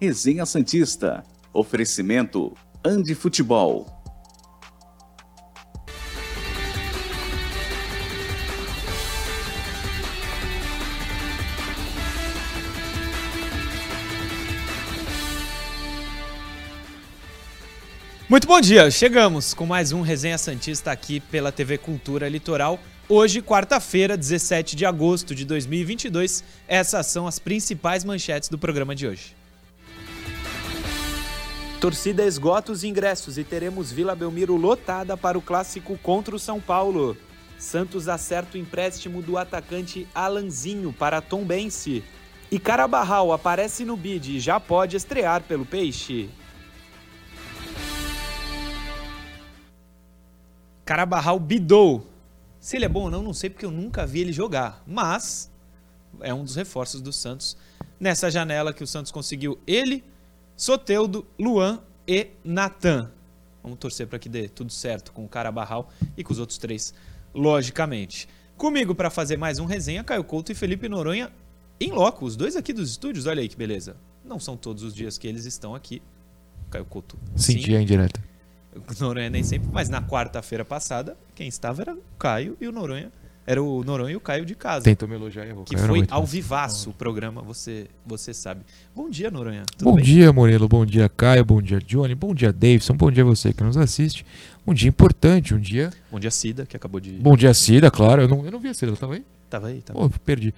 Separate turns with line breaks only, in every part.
Resenha Santista. Oferecimento Andi Futebol.
Muito bom dia, chegamos com mais um Resenha Santista aqui pela TV Cultura Litoral. Hoje, quarta-feira, 17 de agosto de 2022. Essas são as principais manchetes do programa de hoje. Torcida esgota os ingressos e teremos Vila Belmiro lotada para o clássico contra o São Paulo. Santos acerta o empréstimo do atacante Alanzinho para Tombense. E Carabarral aparece no bid e já pode estrear pelo Peixe. Carabarral bidou. Se ele é bom ou não, não sei porque eu nunca vi ele jogar. Mas é um dos reforços do Santos nessa janela que o Santos conseguiu ele, Soteudo, Luan e Natan. Vamos torcer para que dê tudo certo com o Carabarral e com os outros três, logicamente. Comigo para fazer mais um resenha, Caio Couto e Felipe Noronha em loco, os dois aqui dos estúdios. Olha aí que beleza. Não são todos os dias que eles estão aqui. Caio Couto.
Sim, dia em direto.
Noronha nem sempre, mas na quarta-feira passada, quem estava era o Caio e o Noronha. Era o Noronha e o Caio de casa.
Tentou me elogiar e errou.
Que foi ao vivaço o programa, você, você sabe. Bom dia, Noronha. Tudo
bom
bem?
dia, Murilo. Bom dia, Caio. Bom dia, Johnny. Bom dia, Davidson. Bom dia você que nos assiste. Um dia importante, um dia.
Bom dia, Cida, que acabou de.
Bom dia, Cida, claro. Eu não, eu não vi a Cida, ela tava aí?
Tava aí, tava.
Pô, perdi.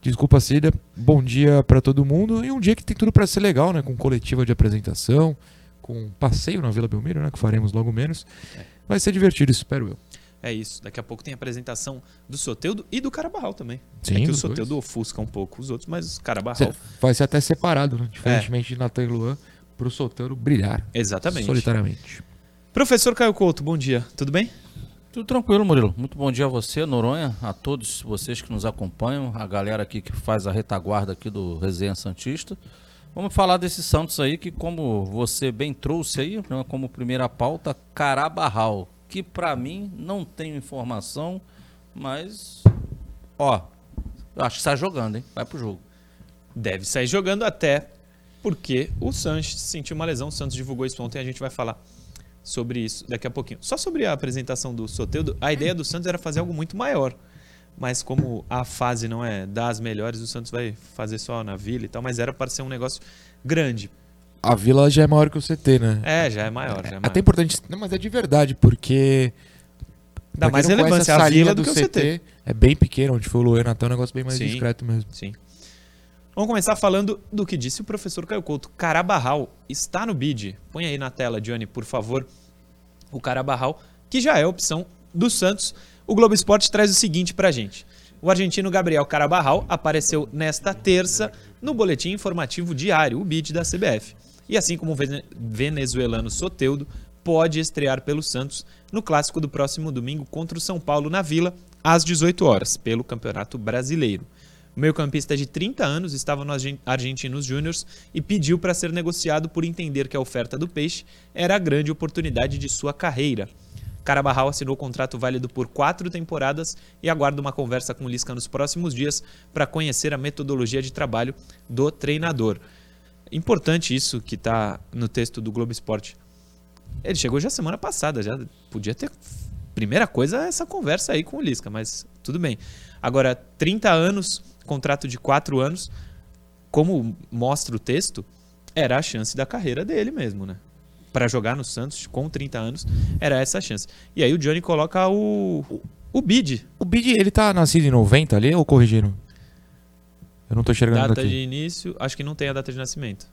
Desculpa, Cida. Bom dia para todo mundo. E um dia que tem tudo para ser legal, né? Com coletiva de apresentação, com passeio na Vila Belmiro, né? Que faremos logo menos.
É.
Vai ser divertido, espero eu.
É isso. Daqui a pouco tem a apresentação do Soteudo e do Carabarral também.
Sim,
é que o Soteudo
dois.
ofusca um pouco os outros, mas o Carabarral.
Cê- Vai ser até separado, né?
É.
Diferentemente de Natan e Luan, pro Solteiro brilhar.
Exatamente.
Solitariamente.
Professor Caio Couto, bom dia. Tudo bem?
Tudo tranquilo, Murilo. Muito bom dia a você, Noronha, a todos vocês que nos acompanham, a galera aqui que faz a retaguarda aqui do Resenha Santista. Vamos falar desse Santos aí que, como você bem trouxe aí, né, como primeira pauta, Carabarral, que pra mim não tenho informação, mas ó, acho que está jogando, hein? Vai pro jogo.
Deve sair jogando até porque o Sanches sentiu uma lesão. O Santos divulgou isso ontem, a gente vai falar sobre isso daqui a pouquinho. Só sobre a apresentação do Soteudo, a ideia do Santos era fazer algo muito maior. Mas como a fase não é das melhores, o Santos vai fazer só na Vila e tal, mas era para ser um negócio grande.
A vila já é maior que o CT, né?
É, já é maior, já é
Até
maior.
importante. Não, mas é de verdade, porque.
Dá mais relevância a Vila
linha
do que o CT.
É bem pequeno, onde foi o Luan é um negócio bem mais
Sim.
discreto mesmo.
Sim. Vamos começar falando do que disse o professor Caio Couto. Carabarral está no bid. Põe aí na tela, Johnny, por favor. O Carabarral, que já é opção do Santos. O Globo Esporte traz o seguinte pra gente. O argentino Gabriel Carabarral apareceu nesta terça no boletim informativo diário, o bid da CBF. E assim como o vene- venezuelano Soteudo pode estrear pelo Santos no clássico do próximo domingo contra o São Paulo na Vila, às 18 horas, pelo Campeonato Brasileiro. O meio-campista de 30 anos estava no Argen- Argentinos Júniors e pediu para ser negociado por entender que a oferta do Peixe era a grande oportunidade de sua carreira. Carabarral assinou contrato válido por quatro temporadas e aguarda uma conversa com Lisca nos próximos dias para conhecer a metodologia de trabalho do treinador. Importante isso que está no texto do Globo Esporte. Ele chegou já semana passada, já podia ter. Primeira coisa é essa conversa aí com o Lisca, mas tudo bem. Agora, 30 anos, contrato de 4 anos, como mostra o texto, era a chance da carreira dele mesmo, né? Para jogar no Santos com 30 anos, era essa a chance. E aí o Johnny coloca o, o bid,
O Bid, ele tá nascido em 90 ali ou corrigiram? Eu não tô enxergando
data
aqui.
de início, acho que não tem a data de nascimento.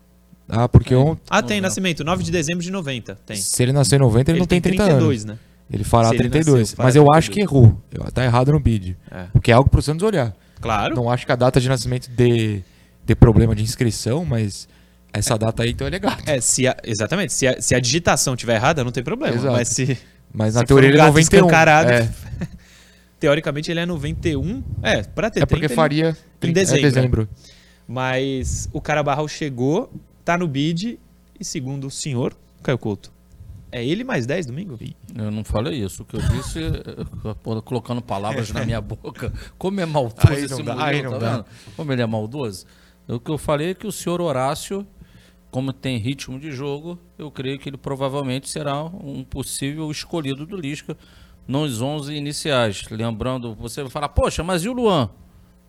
Ah, porque ontem.
Ah, tem
Novembro.
nascimento, 9 de dezembro de 90, tem.
Se ele nasceu em 90, ele, não tem 30
32,
anos.
né?
Ele fará
Se ele
32.
nasceu, fará
mas eu acho
32.
que errou. Eu- Tá errado no bid.
É.
Porque é algo pro Santos olhar.
Claro.
Não acho que a data de nascimento dê, dê problema de inscrição, mas essa data aí então é legal.
É, se a- exatamente. Se a, se a digitação tiver errada, não tem problema.
Exato.
Mas se,
Mas
se
na teoria
for um
ele é
gato
91.
escancarado,
É,
teoricamente ele é 91. É, pra ter
é porque
30, ele-
faria
em
30
dezembro,
É dezembro.
Mas o Carabarral chegou, tá no bid, e segundo o senhor, Caio Couto, é ele mais 10 domingo?
Eu não falei isso. O que eu disse, colocando palavras na minha boca. Como é maldoso
Aí
esse
dá,
Murilo,
aí não
tá
dá.
Como ele é maldoso. O que eu falei é que o senhor Horácio como tem ritmo de jogo, eu creio que ele provavelmente será um possível escolhido do Lisca nos 11 iniciais. Lembrando, você vai falar, poxa, mas e o Luan?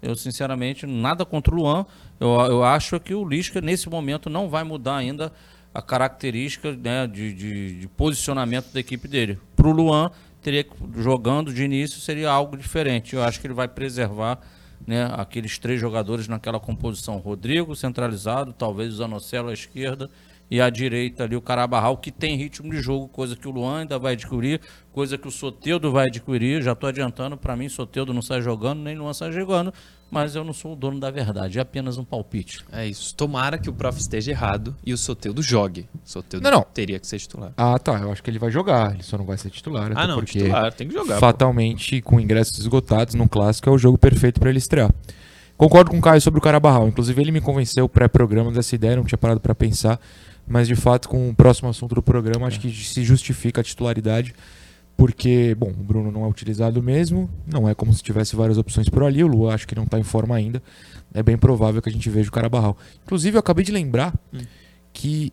Eu, sinceramente, nada contra o Luan. Eu, eu acho que o Lisca, nesse momento, não vai mudar ainda a característica né, de, de, de posicionamento da equipe dele. Para o Luan, teria jogando de início, seria algo diferente. Eu acho que ele vai preservar né, aqueles três jogadores naquela composição. Rodrigo centralizado, talvez o Zanocelo à esquerda e à direita ali o Carabarral, que tem ritmo de jogo, coisa que o Luan ainda vai adquirir, coisa que o Soteudo vai adquirir. Já estou adiantando, para mim, Soteudo não sai jogando, nem Luan sai jogando, mas eu não sou o dono da verdade, é apenas um palpite.
É isso. Tomara que o prof esteja errado e o Soteudo jogue. Soteudo
Não, não.
teria que ser titular.
Ah, tá. Eu acho que ele vai jogar. Ele só não vai ser titular.
Ah, não,
porque
titular, tem que jogar. pô.
fatalmente, com ingressos esgotados num clássico, é o jogo perfeito para ele estrear. Concordo com o Caio sobre o Carabarral. Inclusive, ele me convenceu pré-programa dessa ideia, não tinha parado para pensar. Mas, de fato, com o próximo assunto do programa, acho que se justifica a titularidade. Porque, bom, o Bruno não é utilizado mesmo. Não é como se tivesse várias opções por ali. O Lu acho que não está em forma ainda. É bem provável que a gente veja o Carabarral. Inclusive, eu acabei de lembrar
Hum.
que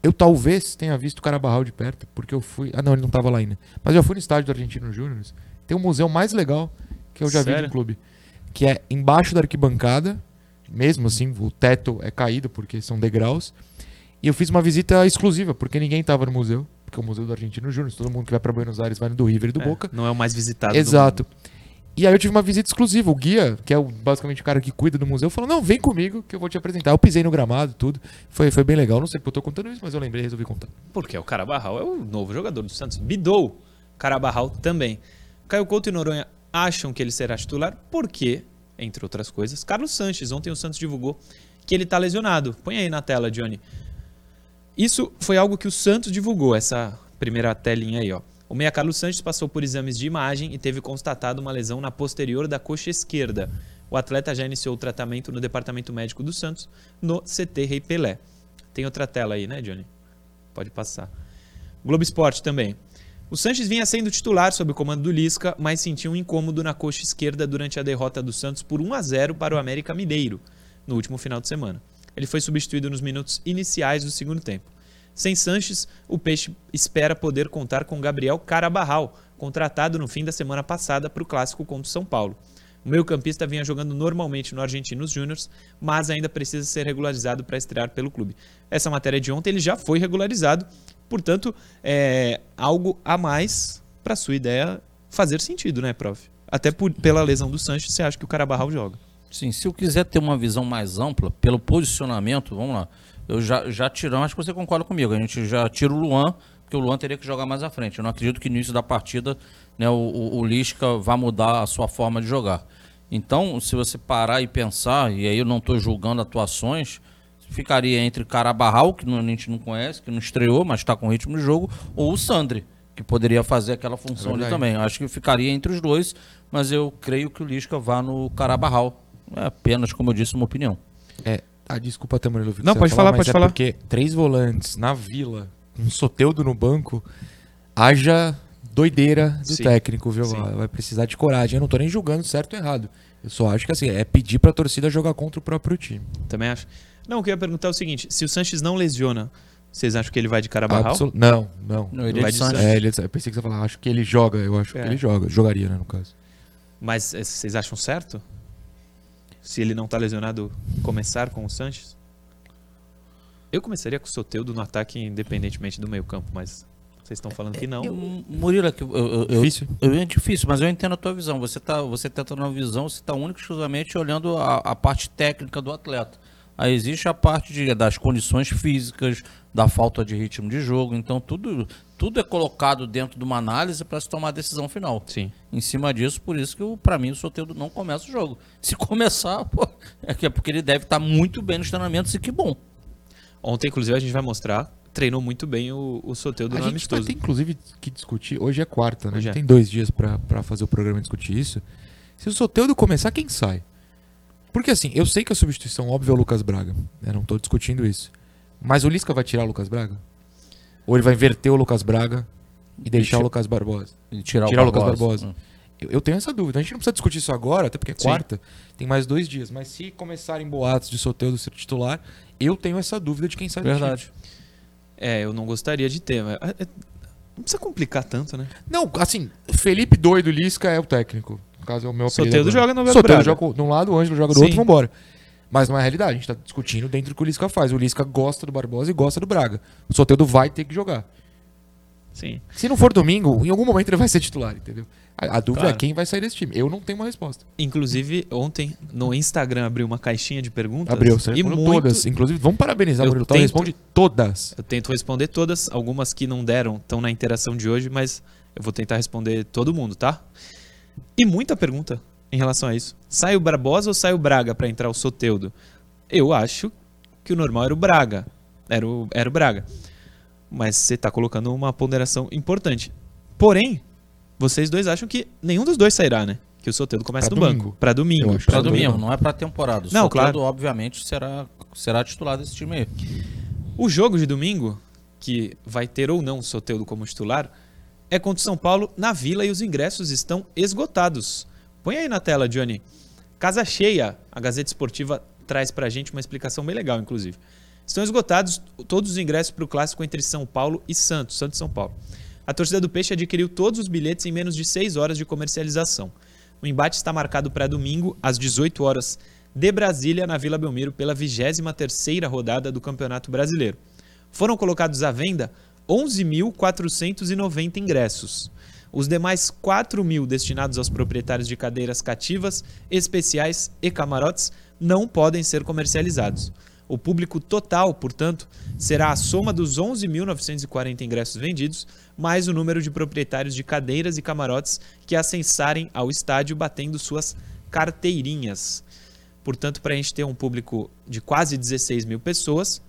eu talvez tenha visto o Carabarral de perto, porque eu fui. Ah, não, ele não estava lá ainda. Mas eu fui no estádio do Argentino Júnior. Tem um museu mais legal que eu já vi
Sério?
no clube. Que é embaixo da arquibancada, mesmo assim, o teto é caído porque são degraus. E eu fiz uma visita exclusiva, porque ninguém estava no museu. Porque é o Museu do Argentino Júnior, todo mundo que vai para Buenos Aires vai no do River e do
É,
Boca.
Não é o mais visitado do
Exato. E aí eu tive uma visita exclusiva. O guia, que é o- basicamente o cara que cuida do museu, falou: Não, vem comigo que eu vou te apresentar. Eu pisei no gramado, tudo. Foi, foi bem legal. Não sei porque eu tô contando isso, mas eu lembrei e resolvi contar.
Porque o Carabarral é o novo jogador do Santos. Bidou. Carabarral também. Caio Couto e Noronha acham que ele será titular porque, entre outras coisas, Carlos Sanches, ontem o Santos divulgou que ele está lesionado. Põe aí na tela, Johnny. Isso foi algo que o Santos divulgou, essa primeira telinha aí, ó. O meia Carlos Sanches passou por exames de imagem e teve constatado uma lesão na posterior da coxa esquerda. O atleta já iniciou o tratamento no departamento médico do Santos, no CT Rei Pelé. Tem outra tela aí, né, Johnny? Pode passar. Globo Esporte também. O Sanches vinha sendo titular sob o comando do Lisca, mas sentiu um incômodo na coxa esquerda durante a derrota do Santos por 1 a 0 para o América Mineiro no último final de semana. Ele foi substituído nos minutos iniciais do segundo tempo. Sem Sanches, o Peixe espera poder contar com Gabriel Carabarral, contratado no fim da semana passada para o clássico contra o São Paulo. O meio-campista vinha jogando normalmente no Argentinos Júniors, mas ainda precisa ser regularizado para estrear pelo clube. Essa matéria de ontem ele já foi regularizado, portanto, é algo a mais para sua ideia fazer sentido, né, prof? Até por- pela lesão do Sanches, você acha que o Carabarral joga.
Sim, se eu quiser ter uma visão mais ampla, pelo posicionamento, vamos lá. Eu já, já tiramos, acho que você concorda comigo. A gente já tira o Luan, porque o Luan teria que jogar mais à frente. Eu não acredito que no início da partida né, o, o, o Lisca vá mudar a sua forma de jogar. Então, se você parar e pensar, e aí eu não estou julgando atuações, ficaria entre Carabarral, que não- a gente não conhece, que não estreou, mas está com ritmo de jogo, ou o Sandri, que poderia fazer aquela função ali
Verdade.
também. Eu acho que ficaria entre os dois, mas eu creio que o Lisca vá no Carabarral. É apenas, como eu disse, uma opinião.
É. Ah, desculpa, Tamarelo.
Não, pode falar,
mas
pode
é
falar.
Porque três volantes na vila, um soteudo no banco, haja doideira do
Sim.
técnico, viu?
Sim.
Vai precisar de coragem. Eu não tô nem julgando certo ou errado. Eu só acho que assim, é pedir pra torcida jogar contra o próprio time.
Também acho. Não, o que eu ia perguntar é o seguinte: se o Sanches não lesiona, vocês acham que ele vai de Carabarral?
Absol- Não, não.
Não, ele
Vai
é
de
de Santos.
É, ele, eu pensei que você ia falar, acho que ele joga, eu acho
É.
que ele joga. Jogaria, né, no caso.
Mas eh, vocês acham certo? Se ele não tá lesionado, começar com o Sanches? Eu começaria com o Soteudo no ataque, independentemente do meio-campo, mas vocês estão falando que não.
Eu, Murilo, aqui, eu, eu, eu,
Difícil?
eu- é difícil, mas eu entendo a tua visão. Você está você tá tendo uma visão, você está único e exclusivamente olhando a, a parte técnica do atleta. Aí existe a parte de- das condições físicas, da falta de ritmo de jogo. Então, tudo, tudo é colocado dentro de uma análise para se tomar a decisão final.
Sim.
Em cima disso, por isso que para mim o Soteldo não começa o jogo. Se começar, pô, é que é porque ele deve estar muito bem nos treinamentos e que bom.
Ontem, inclusive, a gente vai mostrar. Treinou muito bem o, o Soteudo
A
no
gente vai
amistoso.
ter, inclusive, que discutir. Hoje é quarta, né?
Hoje
A gente
é.
tem dois dias pra, pra fazer o programa e discutir isso. Se o Soteudo começar, quem sai? Porque assim, eu sei que a substituição óbvia é o Lucas Braga. né? Não tô discutindo isso. Mas o Lisca vai tirar o Lucas Braga? Ou ele vai inverter o Lucas Braga e deixar o Lucas Barbosa?
E tirar,
Tirar o Lucas
Barbosa.
Barbosa. Eu, eu tenho essa dúvida. A gente não precisa discutir isso agora, até porque é
Sim.
quarta, tem mais dois dias. Mas se começarem boatos de Soteldo ser titular, eu tenho essa dúvida de quem sai do
Verdade.
time.
É, eu não gostaria de ter. mas, é, é, não precisa complicar tanto, né?
Não, assim, Felipe Doido Lisca é o técnico. No caso, é o meu apelido
Soteldo joga no
Soteldo joga de um lado, o Ângelo joga do
Sim.
outro, vambora. Mas não é a realidade, a gente tá discutindo dentro do que o Lisca faz. O Lisca gosta do Barbosa e gosta do Braga. O Soteldo vai ter que jogar.
Sim.
Se não for domingo, em algum momento ele vai ser titular, entendeu? A, a dúvida
Claro.
é quem vai sair desse time. Eu não tenho uma resposta.
Inclusive, ontem no Instagram abriu uma caixinha de perguntas.
Abriu, você
e muito,
todas. Inclusive, vamos parabenizar o Murilo
tento-
responde todas.
Eu tento responder todas, algumas que não deram estão na interação de hoje, mas eu vou tentar responder todo mundo, tá? E muita pergunta em relação a isso. Sai o Barbosa ou sai o Braga para entrar o Soteudo? Eu acho que o normal era o Braga. Era o, era o Braga. Mas você tá colocando uma ponderação importante. Porém, vocês dois acham que nenhum dos dois sairá, né? Que o Soteudo começa
Pra
no
domingo.
banco. Para domingo.
Pra
domingo.
domingo, não é pra temporada. O
Não,
Soteldo,
claro.
obviamente, será, será titular desse time aí.
O jogo de domingo, que vai ter ou não o Soteudo como titular, é contra o São Paulo na Vila e os ingressos estão esgotados. Põe aí na tela, Johnny. Casa cheia. A Gazeta Esportiva traz pra gente uma explicação bem legal, inclusive. Estão esgotados todos os ingressos para o clássico entre São Paulo e Santos, Santos e São Paulo. A torcida do Peixe adquiriu todos os bilhetes em menos de 6 horas de comercialização. O embate está marcado para domingo, às 18 horas de Brasília, na Vila Belmiro, pela 23ª rodada do Campeonato Brasileiro. Foram colocados à venda 11.490 ingressos. Os demais 4 mil destinados aos proprietários de cadeiras cativas, especiais e camarotes não podem ser comercializados. O público total, portanto, será a soma dos 11.940 ingressos vendidos, mais o número de proprietários de cadeiras e camarotes que acessarem ao estádio batendo suas carteirinhas. Portanto, para a gente ter um público de quase 16 mil pessoas,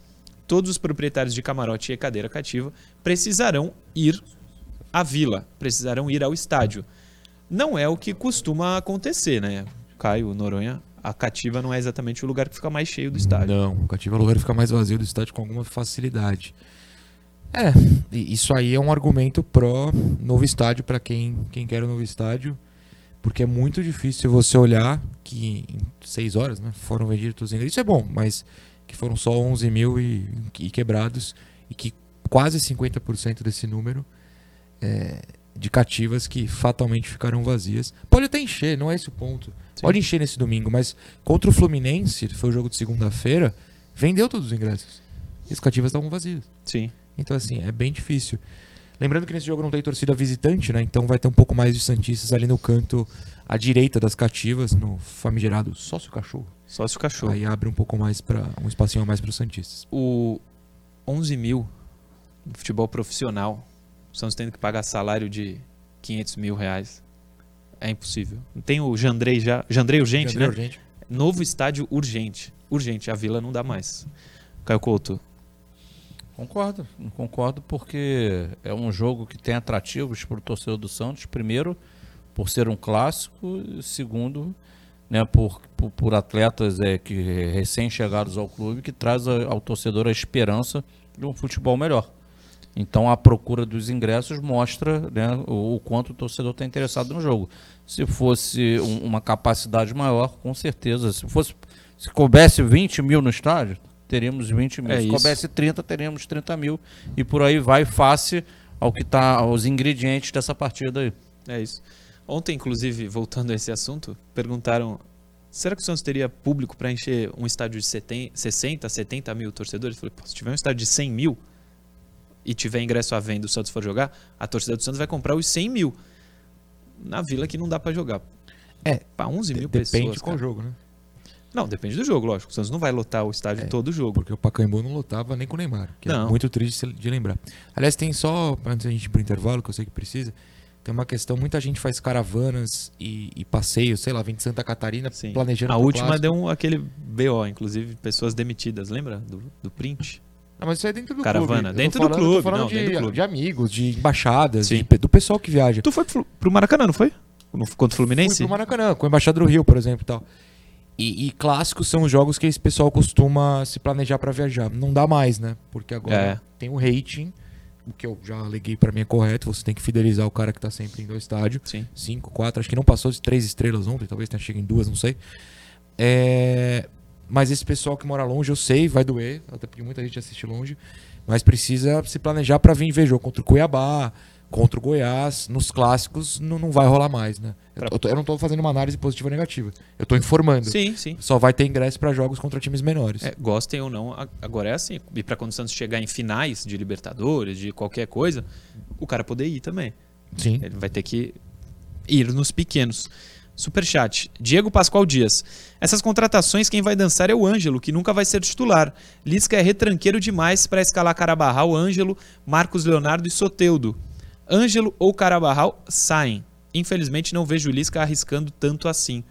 todos os proprietários de camarote e cadeira cativa precisarão ir à vila, precisarão ir ao estádio. Não é o que costuma acontecer, né? Caio, Noronha, a cativa não é exatamente o lugar que fica mais cheio do estádio.
Não, o cativo é o lugar que fica mais vazio do estádio com alguma facilidade. É, isso aí é um argumento pró novo estádio para quem, quem quer o novo estádio, porque é muito difícil você olhar que em seis horas né, foram vendidos. Isso é bom, mas que foram só 11 mil e, e quebrados e que quase 50% desse número é, de cativas que fatalmente ficarão vazias. Pode até encher, não é esse o ponto.
Sim.
Pode encher nesse domingo, mas contra o Fluminense, foi o jogo de segunda-feira, vendeu todos os ingressos. E as cativas estavam vazias.
Sim.
Então, assim, é bem difícil. Lembrando que nesse jogo não tem torcida visitante, né? Então vai ter um pouco mais de Santistas ali no canto à direita das cativas, no famigerado sócio cachorro.
Só se o cachorro.
Aí abre um pouco mais para um espacinho a mais para os Santistas.
O 11 mil no futebol profissional, o Santos tendo que pagar salário de 500 mil reais. É impossível. Tem o Jandrei já. Jandrei urgente,
Jandrei
né?
urgente.
Novo estádio urgente. Urgente. A vila não dá mais. Caio Couto.
Concordo, concordo porque é um jogo que tem atrativos para o torcedor do Santos. Primeiro, por ser um clássico, e segundo, né, por, por, por atletas é, que recém-chegados ao clube que traz a- ao torcedor a esperança de um futebol melhor. Então a procura dos ingressos mostra né, o, o quanto o torcedor está interessado no jogo. Se fosse um- uma capacidade maior, com certeza. Se fosse se coubesse 20 mil no estádio, teríamos 20 mil.
É
se
isso.
coubesse 30, teríamos 30 mil. E por aí vai face ao que tá aos ingredientes dessa partida aí.
É isso. Ontem, inclusive, voltando a esse assunto, perguntaram: será que o Santos teria público para encher um estádio de 70, 60, 70 mil torcedores? Eu falei, se tiver um estádio de 100 mil e tiver ingresso à venda o Santos for jogar, a torcida do Santos vai comprar os 100 mil. Na vila que não dá para jogar.
É,
Para 11 mil
Depende
pessoas.
qual
cara.
jogo, né?
Não, depende do jogo, lógico. O Santos não vai lotar o estádio
É.
todo jogo.
Porque o Pacaembu não lotava nem com o Neymar. Que
Não.
é muito triste de lembrar. Aliás, tem só, antes da gente ir pro intervalo, que eu sei que precisa, tem uma questão, muita gente faz caravanas e, e passeios, sei lá, vem de Santa Catarina
Sim.
planejando
A última
clássico.
deu um, aquele BO, inclusive pessoas demitidas, lembra? Do, do print?
Não, mas isso é dentro do
Caravana,
clube.
Dentro do
falando- eu tô
clube,
falando
não,
de,
clube.
amigos, de embaixadas, de- do pessoal que viaja.
Tu foi pro, Maracanã, não foi? Contra o Fluminense?
Fui pro Maracanã, com a Embaixada do Rio, por exemplo, e tal. E, e clássicos são os jogos que esse pessoal costuma se planejar pra viajar. Não dá mais, né? Porque agora
É.
tem o rating o que eu já aleguei pra mim é correto. Você tem que fidelizar o cara que tá sempre indo ao estádio.
Sim.
Cinco, quatro, acho que não passou de três estrelas ontem, talvez tenha chegado em duas, não sei. É, Mas esse pessoal que mora longe, eu sei, vai doer, até porque muita gente assiste longe, mas precisa se planejar pra vir ver jogo contra o Cuiabá, contra o Goiás, nos clássicos não, não vai rolar mais, né? Eu, eu não tô fazendo uma análise positiva ou negativa, eu tô informando.
Sim, sim.
Só vai ter ingresso pra jogos contra times menores.
É, gostem ou não, agora é assim. E pra quando o Santos chegar em finais de Libertadores, de qualquer coisa, o cara poder ir também.
Sim.
Ele vai ter que ir nos pequenos. Superchat. Diego Pascoal Dias. Essas contratações, quem vai dançar é o Ângelo, que nunca vai ser titular. Lisca é retranqueiro demais para escalar Carabarral, Ângelo, Marcos Leonardo e Soteudo. Ângelo ou Carabarral saem. Infelizmente não vejo o Lisca arriscando tanto assim.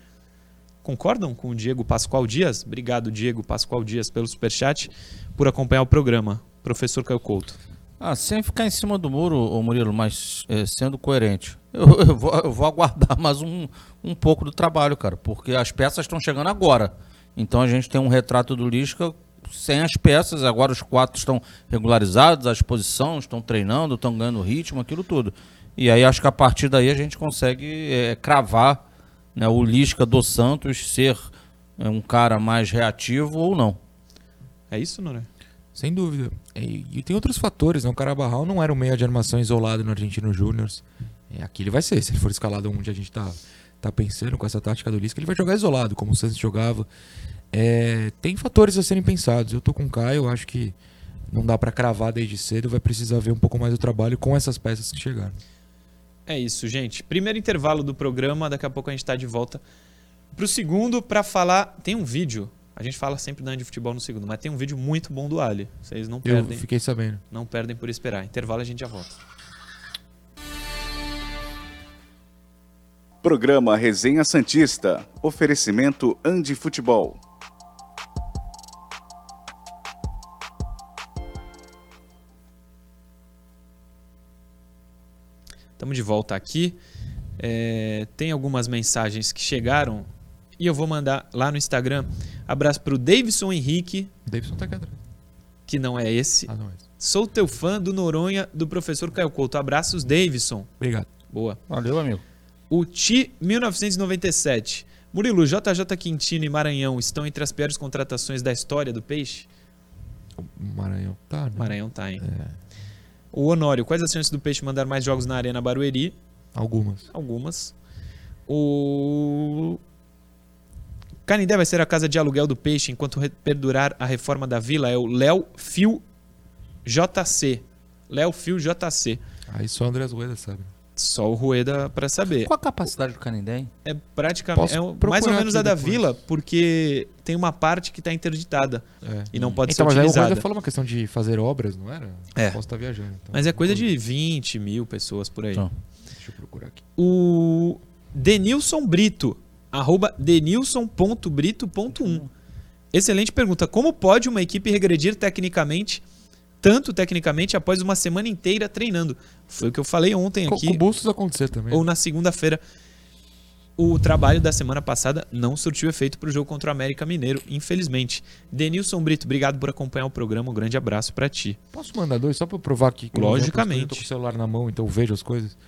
Concordam com o Diego Pascoal Dias? Obrigado, Diego Pascoal Dias, pelo superchat, por acompanhar o programa. Professor Caio Couto.
Ah, sem ficar em cima do muro, ô Murilo, mas é, sendo coerente. Eu, eu vou, eu vou aguardar mais um, um pouco do trabalho, cara, porque as peças estão chegando agora. Então a gente tem um retrato do Lisca sem as peças, agora os quatro estão regularizados, à disposição, estão treinando, estão ganhando ritmo, aquilo tudo. E aí acho que a partir daí a gente consegue é, cravar né, o Lisca do Santos ser é, um cara mais reativo ou não.
É isso, Nora?
Sem dúvida. E, e tem outros fatores, né? O Carabarral não era um meia de armação isolado no Argentino Júnior. É, aqui ele vai ser, se ele for escalado onde a gente tá, tá pensando com essa tática do Lisca, ele vai jogar isolado, como o Santos jogava. É, tem fatores a serem pensados. Eu tô com o Caio, acho que não dá pra cravar desde cedo, vai precisar ver um pouco mais do trabalho com essas peças que chegaram.
É isso, gente. Primeiro intervalo do programa, daqui a pouco a gente está de volta pro segundo para falar. Tem um vídeo. A gente fala sempre da de futebol no segundo, mas tem um vídeo muito bom do Ali. Vocês não
Eu
perdem,
fiquei sabendo.
não perdem por esperar. Intervalo a gente já volta.
Programa Resenha Santista. Oferecimento Andi Futebol.
Estamos de volta aqui. É, tem algumas mensagens que chegaram e eu vou mandar lá no Instagram. Abraço pro Davidson Henrique,
Davidson tá aqui atrás.
que não é esse.
Ah, não é. esse.
Sou teu fã do Noronha, do professor Caio Couto. Abraços, Davidson.
Obrigado.
Boa.
Valeu, amigo.
O Ti 1997. Murilo, JJ Quintino e Maranhão estão entre as piores contratações da história do Peixe?
O Maranhão tá, né?
Maranhão tá, hein?
É,
O Honório, quais as chances do Peixe mandar mais jogos na Arena Barueri?
algumas.
Algumas. O Canindé vai ser a casa de aluguel do Peixe enquanto perdurar a reforma da vila. É o Léo Fio JC. Léo Fio JC.
Aí só o Andrés Rueda sabe.
Só o Rueda pra saber.
Qual a capacidade do Canindé, hein?
É praticamente é mais ou menos a da
depois.
vila, porque tem uma parte que está interditada
É.
e não pode
Então, mas
ser
aí o
utilizada.
Rueda falou uma questão de fazer obras, não era?
É.
Posso estar viajando. então.
Mas é coisa de 20 mil pessoas por aí.
Então.
Deixa eu procurar aqui.
O Denilson Brito, arroba denilson.brito.1. Excelente pergunta. Como pode uma equipe regredir tecnicamente, tanto tecnicamente, após uma semana inteira treinando? Foi o que eu falei ontem aqui,
com o Bustos acontecer também.
ou na segunda-feira. O trabalho da semana passada não surtiu efeito para o jogo contra o América Mineiro, infelizmente. Denilson Brito, obrigado por acompanhar o programa. Um grande abraço para ti.
Posso mandar dois só pra eu provar que.
Logicamente.
Eu tô com o celular na mão, então vejo as coisas.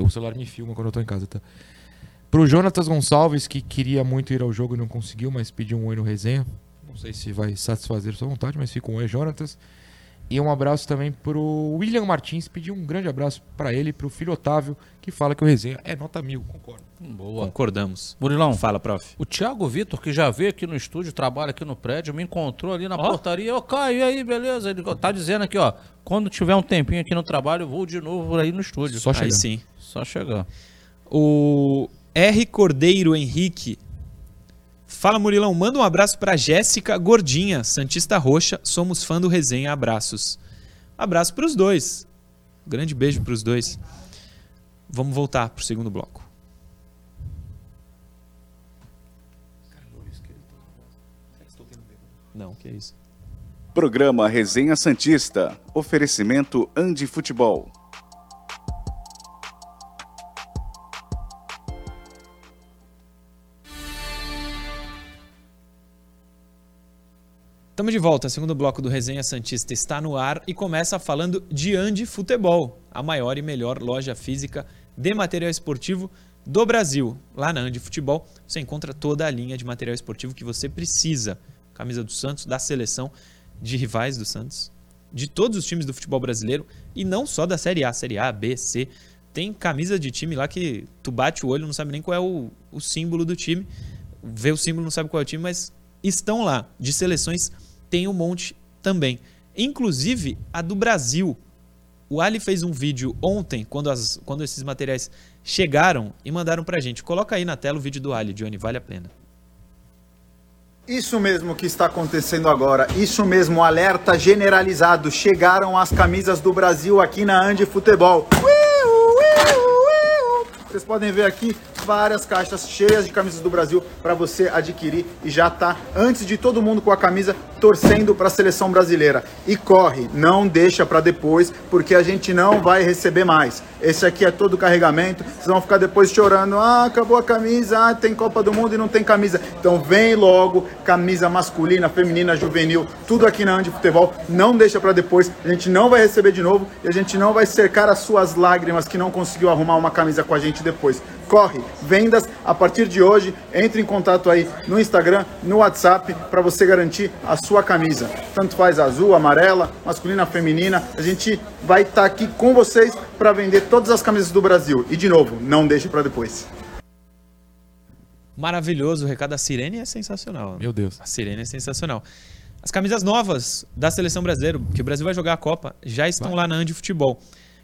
O celular me filma quando eu tô em casa, tá? Pro Jonatas Gonçalves, que queria muito ir ao jogo e não conseguiu, mas pediu um oi no resenha. Não sei se vai satisfazer sua vontade, mas fica um oi, Jonatas. E um abraço também pro William Martins, pediu um grande abraço pra ele, pro filho Otávio, que fala que o resenha é nota mil, concordo.
Boa.
Concordamos.
Murilão,
Fala, prof.
o Thiago Vitor, que já veio aqui no estúdio, trabalha aqui no prédio, me encontrou ali na
Ó.
portaria. Ô, Caio, e aí, beleza? Ele tá dizendo aqui, ó. Quando tiver um tempinho aqui no trabalho, eu vou de novo aí no estúdio.
Só
Aí
chegar.
sim.
Só chegar.
O R. Cordeiro Henrique. Fala, Murilão. Manda um abraço pra Jéssica Gordinha, Santista Roxa. Somos fã do resenha. Abraços. Abraço pros dois. Grande beijo pros dois. Vamos voltar pro segundo bloco. Não, que isso.
Programa Resenha Santista. Oferecimento Andi Futebol.
Estamos de volta. O segundo bloco do Resenha Santista está no ar e começa falando de Andi Futebol, a maior e melhor loja física de material esportivo do Brasil. Lá na Andi Futebol você encontra toda a linha de material esportivo que você precisa. Camisa do Santos, da seleção, de rivais do Santos, de todos os times do futebol brasileiro e não só da Série A, Série A, B, C. Tem camisa de time lá que tu bate o olho, não sabe nem qual é o, o símbolo do time. Vê o símbolo, não sabe qual é o time, mas estão lá. De seleções tem um monte também. Inclusive a do Brasil. O Ali fez um vídeo ontem, quando, as, quando esses materiais chegaram e mandaram pra gente. Coloca aí na tela o vídeo do Ali, Johnny, vale a pena.
Isso mesmo que está acontecendo agora, isso mesmo, alerta generalizado. Chegaram as camisas do Brasil aqui na Andi Futebol. Vocês podem ver aqui várias caixas cheias de camisas do Brasil para você adquirir e já tá antes de todo mundo com a camisa torcendo para a seleção brasileira. E corre, não deixa para depois, porque a gente não vai receber mais. Esse aqui é todo o carregamento. Vocês vão ficar depois chorando: "Ah, acabou a camisa, ah, tem Copa do Mundo e não tem camisa". Então vem logo, camisa masculina, feminina, juvenil, tudo aqui na Andi Futebol. Não deixa para depois. A gente não vai receber de novo e a gente não vai cercar as suas lágrimas que não conseguiu arrumar uma camisa com a gente depois corre, vendas a partir de hoje. Entre em contato aí no Instagram, no WhatsApp, para você garantir a sua camisa. Tanto faz azul, amarela, masculina, feminina. A gente vai estar tá aqui com vocês para vender todas as camisas do Brasil. E de novo, não deixe para depois.
Maravilhoso, o recado da Sirene é sensacional.
Meu Deus.
A Sirene é sensacional. As camisas novas da seleção brasileira, que o Brasil vai jogar a Copa, já estão vai. lá na Andi Futebol.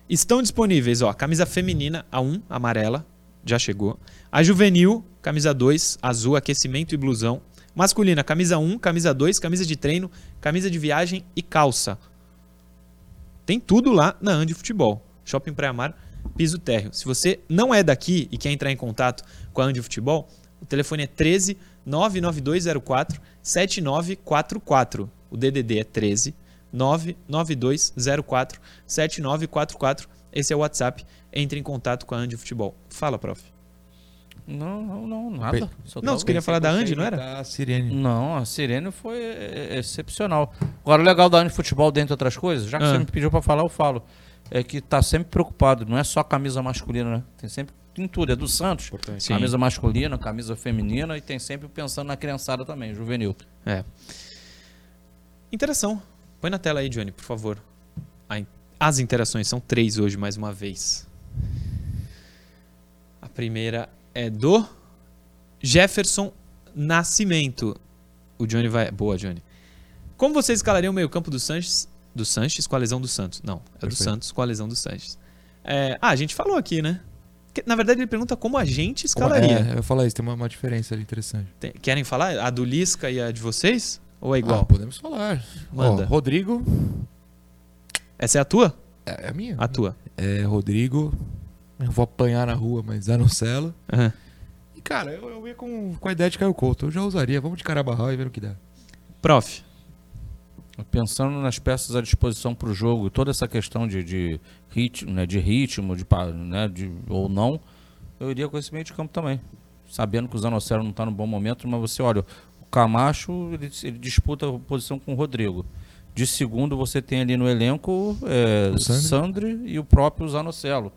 Estão disponíveis, ó, camisa feminina A1, amarela, já chegou. A juvenil, camisa 2, azul, aquecimento e blusão. Masculina, camisa 1, camisa 2, camisa de treino, camisa de viagem e calça. Tem tudo lá na Andi Futebol. Shopping Praia Mar, piso térreo. Se você não é daqui e quer entrar em contato com a Andi Futebol, o telefone é 13 99204 7944. O DDD é 13 99204 7944. Esse é o WhatsApp entre em contato com a Andy Futebol. Fala, prof.
Não, não, não, nada.
Só não, você queria falar da Andy, não era?
A Sirene.
Não, a Sirene foi excepcional. Agora, o legal da Andy Futebol, dentre outras coisas, já que ah. você me pediu para falar, eu falo. É que tá sempre preocupado, não é só camisa masculina, né? Tem sempre tem tudo, é do Santos. Camisa masculina, camisa feminina e tem sempre pensando na criançada também, juvenil.
É. Interação. Põe na tela aí, Johnny, por favor. As interações são três hoje, mais uma vez. A primeira é do Jefferson Nascimento. O Johnny vai. Boa, Johnny. Como você escalaria o meio-campo do Sanches? Do Sanches com a lesão do Santos. Não, é Perfeito. do Santos com a lesão do Sanches. É... Ah, a gente falou aqui, né? Na verdade, ele pergunta como a gente escalaria.
É, eu falar isso, tem uma, uma diferença ali interessante.
Tem... Querem falar? A do Lisca e a de vocês? Ou é igual? Ah,
podemos falar.
Manda.
Ó, Rodrigo.
Essa é a tua?
É, é a minha.
A tua.
É Rodrigo. Eu vou apanhar na rua, mas Anocelo.
Uhum.
E, cara, eu, eu ia com, com a ideia de Caio Couto. Eu já usaria. Vamos de Carabarral e ver o que dá.
Prof.
Pensando nas peças à disposição para o jogo, toda essa questão de, de ritmo, né, de ritmo, de, né, de, ou não, eu iria com esse meio de campo também. Sabendo que o Zanocelo não está no bom momento, mas você olha, o Camacho ele, ele disputa a posição com o Rodrigo. De segundo, você tem ali no elenco é, o Sandri e o próprio Zanocelo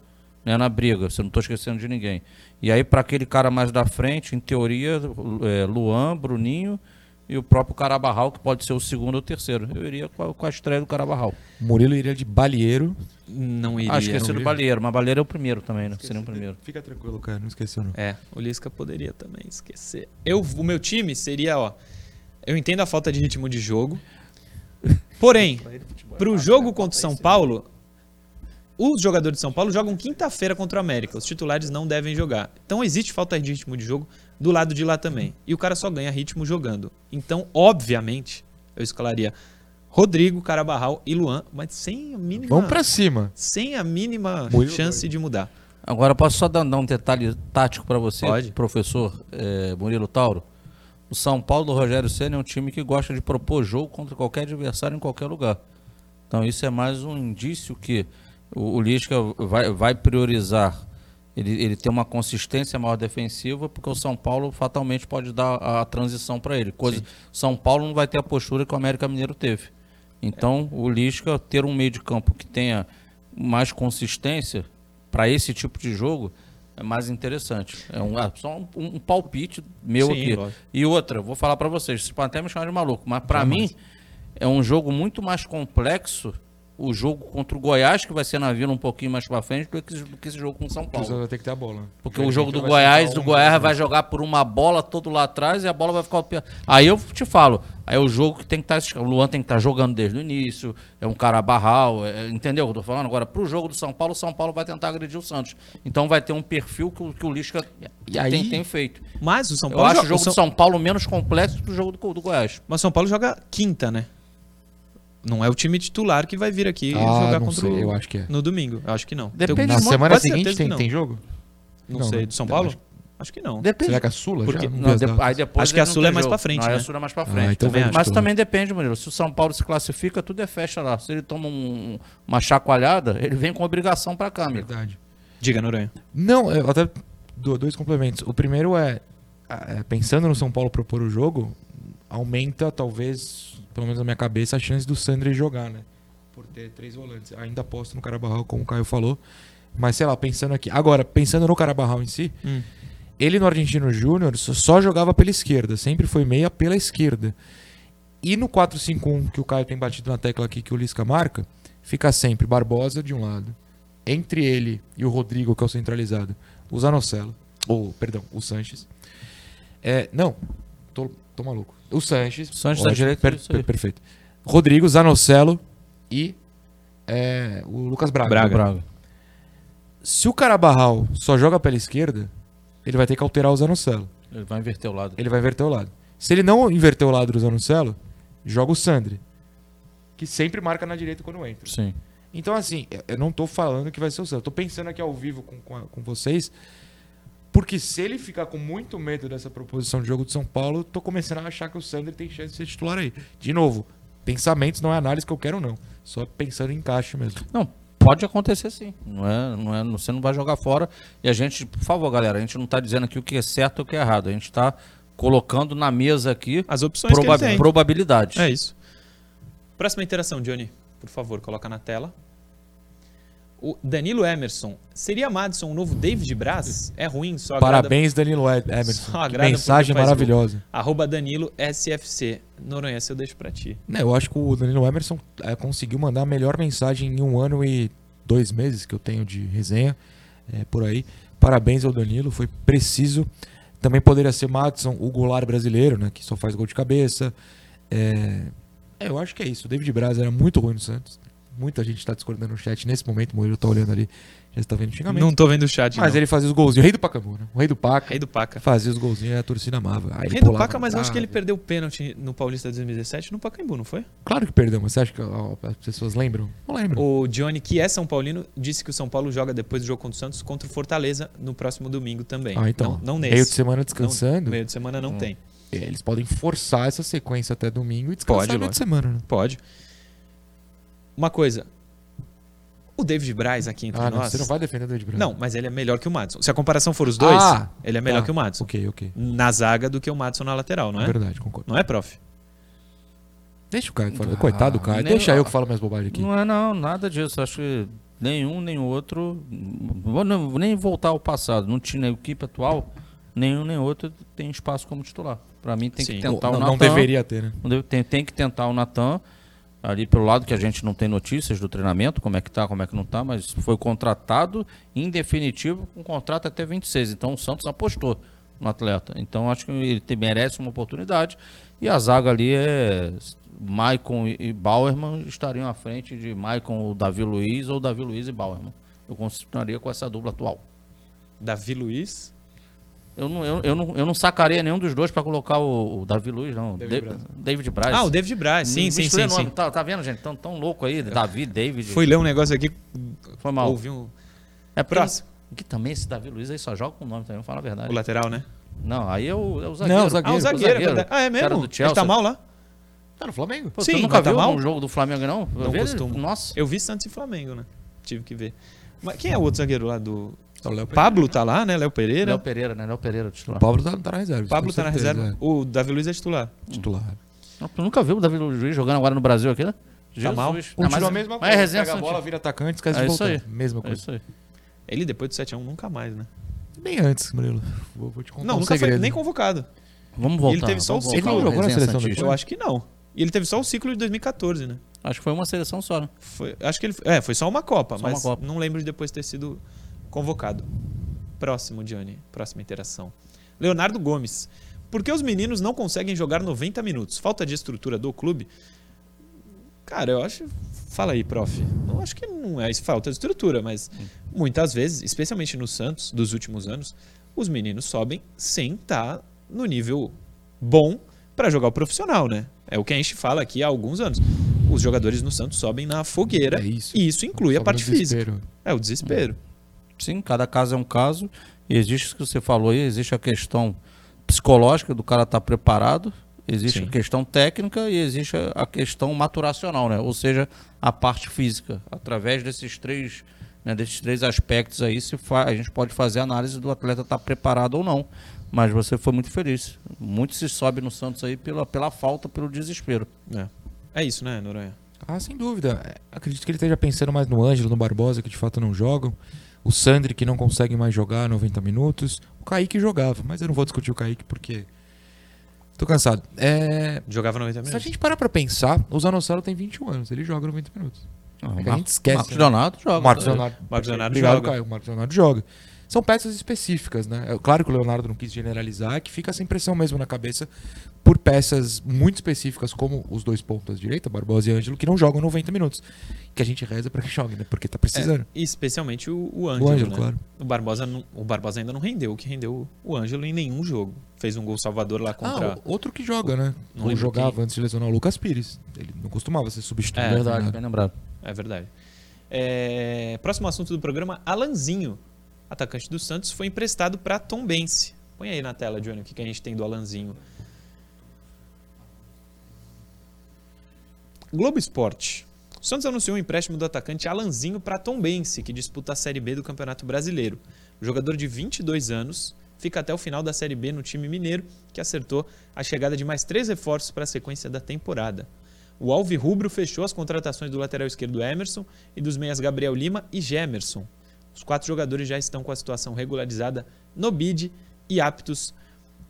né, na briga. Você não estou esquecendo de ninguém. E aí, para aquele cara mais da frente, em teoria, é, Luan, Bruninho e o próprio Carabarral, que pode ser o segundo ou o terceiro. Eu iria com a, com a estreia do Carabarral.
Murilo iria de Balieiro.
Não iria.
Ah, esqueci do Balieiro, mas Balieiro é o primeiro também, né? Esqueci, Seria o primeiro.
Fica tranquilo, cara, não esqueceu não.
É, o Lisca poderia também esquecer. Eu, o meu time seria, ó. Eu entendo a falta de ritmo de jogo. Porém, para o jogo contra o São Paulo, os jogadores de São Paulo jogam quinta-feira contra o América. Os titulares não devem jogar. Então existe falta de ritmo de jogo do lado de lá também. E o cara só ganha ritmo jogando. Então, obviamente, eu escalaria Rodrigo, Carabarral e Luan, mas sem a mínima.
Vamos para cima.
Sem a mínima chance de mudar.
Agora, posso só dar, um detalhe tático para você,
Pode.
professor é, Murilo Tauro? O São Paulo do Rogério Senna é um time que gosta de propor jogo contra qualquer adversário em qualquer lugar. Então isso é mais um indício que o, o Lisca vai, vai priorizar ele, ele tem uma consistência maior defensiva, porque o São Paulo fatalmente pode dar a, transição para ele. Coisa, São Paulo não vai ter a postura que o América Mineiro teve. Então, o Lisca ter um meio de campo que tenha mais consistência para esse tipo de jogo é mais interessante. É um, é só um, um, palpite meu Sim, aqui. Lógico. E outra, vou falar para vocês, vocês podem até me chamar de maluco, mas para mim é um jogo muito mais complexo o jogo contra o Goiás, que vai ser na Vila um pouquinho mais para frente, do que, do que esse jogo com o São Paulo.
Vai ter que ter a bola.
Porque o jogo do Goiás, o Goiás vai jogar por uma bola todo lá atrás e a bola vai ficar... Aí eu te falo, aí é o jogo que tem que estar... Tá, o Luan tem que estar tá jogando desde o início, é um cara barral, é, entendeu o que eu tô falando? Agora, pro jogo do São Paulo, o São Paulo vai tentar agredir o Santos. Então vai ter um perfil que, que o Lisca aí, tem, tem, feito.
Mas o São Paulo...
Eu acho o jogo São... do São Paulo menos complexo que o jogo do, do Goiás.
Mas o São Paulo joga quinta, né? Não é o time titular que vai vir aqui
ah,
jogar
contra
sei,
o. Eu acho que é.
No domingo. Eu acho que não.
Depende Na semana seguinte tem, tem jogo?
Não, não sei. Do São Paulo? Acho... acho que não.
Depende. Será que a Sula
Porque,
já?
Não, de, aí depois acho que a Sula é mais jogo. pra frente. Não, né?
a Sula é mais pra frente. Ah,
então
também Mas também depende, Murilo. Se o São Paulo se classifica, tudo é festa lá. Se ele toma um, uma chacoalhada, ele vem com obrigação pra cá, amigo.
Verdade.
Diga, Noronha.
Não, eu até dou dois complementos. O primeiro é, é, pensando no São Paulo propor o jogo, aumenta talvez pelo menos na minha cabeça, a chance do Sandri jogar, né? Por ter três volantes. Ainda aposto no Carabarral, como o Caio falou. Mas sei lá, pensando aqui. Agora, pensando no Carabarral em si, hum. ele no Argentino Júnior só jogava pela esquerda, sempre foi meia pela esquerda. E no 4-5-1, que o Caio tem batido na tecla aqui, que o Lisca marca, fica sempre Barbosa de um lado. Entre ele e o Rodrigo, que é o centralizado, o Zanocelo. Ou, perdão, o Sanches. É, não, tô, tô maluco. O Sanches.
Sanches da direita. Per,
per, perfeito. Rodrigo, Zanocelo e é, o Lucas Braga.
Braga. Braga.
Se o Carabarral só joga pela esquerda, ele vai ter que alterar o Zanocelo.
Ele vai inverter o lado.
Ele vai inverter o lado. Se ele não inverter o lado do Zanocelo, joga o Sandri. Que sempre marca na direita quando entra.
Sim.
Então, assim, eu não tô falando que vai ser o Sandri. Eu tô pensando aqui ao vivo com, com, com vocês porque se ele ficar com muito medo dessa proposição de jogo de São Paulo, tô começando a achar que o Sander tem chance de ser titular aí. De novo, pensamentos não é análise que eu quero, não. Só pensando em encaixe mesmo.
Não, pode acontecer sim. Não é, não é, você não vai jogar fora. E a gente, por favor, galera, a gente não está dizendo aqui o que é certo ou o que é errado. A gente está colocando na mesa aqui
as opções proba
probabilidades.
É isso. Próxima interação, Johnny. Por favor, coloca na tela. O Danilo Emerson. Seria Madison o novo David Braz? É ruim, só
agrada... Parabéns, Danilo Emerson. Só mensagem maravilhosa.
Arroba Danilo SFC. Noronha, essa eu deixo pra ti.
Não, eu acho que o Danilo Emerson é, conseguiu mandar a melhor mensagem em um ano e dois meses que eu tenho de resenha é, por aí. Parabéns ao Danilo, foi preciso. Também poderia ser Madison, o goleiro brasileiro, né, que só faz gol de cabeça. É... é eu acho que é isso. O David Braz era muito ruim no Santos muita gente está discordando no chat nesse momento. O Murilo tá olhando ali. Já está vendo xingamento.
Não tô vendo o chat.
Mas
não.
ele fazia os golzinhos. O rei do Pacaembu, né? O rei do Paca.
Rei do Paca.
Fazia os golzinhos e a torcida amava.
Aí rei do Paca, mas eu acho que ele perdeu o pênalti no Paulista de 2017 no Pacaembu, não foi?
Claro que perdeu, mas você acha que ó, as pessoas lembram? Não lembram.
O Johnny, que é São Paulino, disse que o São Paulo joga depois do jogo contra o Santos contra o Fortaleza no próximo domingo também.
Ah, então.
Não, não nesse.
Meio de semana descansando.
Não, meio de semana não hum. tem.
Eles podem forçar essa sequência até domingo e descansar Pode, meio de semana, né?
Pode. Uma coisa, o David Braz aqui entre
ah,
não, nós.
Você não vai defender o David Braz?
Não, mas ele é melhor que o Madison. Se a comparação for os dois,
ah,
ele é melhor tá. que o Madison.
Ok, ok.
Na zaga do que o Madison na lateral, não é?
É verdade, concordo.
Não é, prof?
Deixa o Caio falar. Ah, Coitado do Caio. Deixa eu que falo mais bobagem aqui.
Não é não, nada disso. Acho que nenhum nem outro. Vou nem voltar ao passado. Não tinha equipe atual, nenhum nem outro tem espaço como titular. Para mim tem Sim. que tentar
não,
o
Natan. Não deveria ter, né?
Tem, tem que tentar o Natan ali pelo lado que a gente não tem notícias do treinamento, como é que tá, como é que não tá, mas foi contratado em definitivo com um contrato até 26. Então o Santos apostou no atleta. Então acho que ele merece uma oportunidade. E a zaga ali é Maicon e Bauerman estariam à frente de Maicon Davi Luiz ou Davi Luiz e Bauerman. Eu continuaria com essa dupla atual.
Davi Luiz
eu não, eu, eu, não, eu não sacaria nenhum dos dois para colocar o, o, Davi Luiz, não. David, Braz. David Braz.
Ah, o David Braz, sim, sim, sim, sim.
Tá, tá, vendo, gente? Tão, tão louco aí, Davi, David.
Fui ler um negócio aqui.
Foi mal.
Ouvi um...
É próximo. Que também esse Davi Luiz aí só joga com o nome também, vamos falar a verdade.
O lateral, né?
Não, aí é o, é o zagueiro.
Não, o zagueiro. Ah, o zagueiro. O zagueiro. Ah, é mesmo? Ele tá mal lá?
Tá no Flamengo?
Pô, Sim, você nunca
tá
viu
mal? um jogo do Flamengo, não?
Eu não costumo. Nossa. Eu vi Santos e Flamengo, né? Tive que ver. Mas quem é o outro zagueiro lá do...
Tá o Léo Pereira.
Pablo tá lá, né? Léo Pereira.
Léo Pereira, né? Léo Pereira, titular.
O Pablo tá, tá na reserva.
Pablo tá na
certeza,
reserva. O Davi Luiz é titular.
é. Titular.
Não, Tu nunca viu o Davi Luiz jogando agora no Brasil aqui, né?
Tá mal?
Jesus.
Continua
mas,
a mesma
mas
coisa.
é resenha
Pega a bola, vira atacante, esquece
É
de
isso
voltar.
aí.
Mesma
É
coisa.
isso aí.
Ele depois do 7x1 nunca mais, né?
Nem antes, Murilo. Vou, vou te contar
Não,
um
nunca
segredo.
foi nem convocado.
Vamos voltar.
ele teve só o ciclo.
Ele jogou na seleção
Santista.
Eu acho que não. E ele teve só o ciclo de 2014, né?
Acho que foi uma seleção só, né?
Foi, acho que ele. É, foi só uma Copa,
Só uma
mas
Copa.
não lembro de depois ter sido convocado. Próximo, Johnny. Próxima interação. Leonardo Gomes. Por que os meninos não conseguem jogar 90 minutos? Falta de estrutura do clube? Cara, eu acho. Fala aí, prof. Eu acho que não é falta de estrutura, mas muitas vezes, especialmente no Santos, dos últimos anos, os meninos sobem sem estar no nível bom para jogar o profissional, né? É o que a gente fala aqui há alguns anos. Os jogadores no Santos sobem na fogueira
É isso.
e isso inclui a
Só
parte física.
desespero.
É o desespero.
Sim, cada caso é um caso. E existe o que você falou aí, existe a questão psicológica do cara estar preparado, existe
Sim.
a questão técnica e existe a- questão maturacional, né? Ou seja, a parte física. Através desses três, né, desses três aspectos aí, se a gente pode fazer a análise do atleta estar preparado ou não. Mas você foi muito feliz. Muito se sobe no Santos aí pela, pela falta, pelo desespero.
É. É isso, né, Noronha?
Ah, sem dúvida. É, Acredito que ele esteja pensando mais no Ângelo, no Barbosa, que de fato não jogam. O Sandri, que não consegue mais jogar 90 minutos. O Kaique jogava, mas eu não vou discutir o Kaique porque. Tô cansado. É,
Jogava 90
Se a
minutos.
gente parar pra pensar, o Zanossauro tem 21 anos, ele joga 90 minutos. É que a gente esquece,
Marcos
né?
Leonardo joga.
O Marcos? Leonardo.
Marcos Leonardo
Obrigado,
joga.
Caio. O Marcos Leonardo joga. São peças específicas, né? É claro que o Leonardo não quis generalizar, é que fica essa impressão mesmo na cabeça por peças muito específicas, como os dois pontas direita, Barbosa e Ângelo, que não jogam 90 minutos. Que a gente reza pra que jogue, né? Porque tá precisando.
E especialmente o, o Ângelo,
o Ângelo,
né?
claro.
O Barbosa, não- o Barbosa ainda não rendeu o que rendeu o Ângelo em nenhum jogo. Fez um gol salvador lá contra...
Ah, o- outro que joga, né?
Não
jogava
quem.
antes de lesionar o Lucas Pires. Ele não costumava ser substituído.
É,
Verdade,
nada.
bem lembrado.
É verdade. É, Próximo assunto do programa, Alanzinho, atacante do Santos, foi emprestado para Tom Bense. Põe aí na tela, Johnny, o que, que a gente tem do Alanzinho. Globo Esporte. O Santos anunciou o empréstimo do atacante Alanzinho para Tom Bense, que disputa a Série B do Campeonato Brasileiro. O jogador de 22 anos fica até o final da Série B no time mineiro, que acertou a chegada de mais três reforços para a sequência da temporada. O Alvirrubro fechou as contratações do lateral esquerdo Emerson e dos meias Gabriel Lima e Gemerson. Os quatro jogadores já estão com a situação regularizada no bid e aptos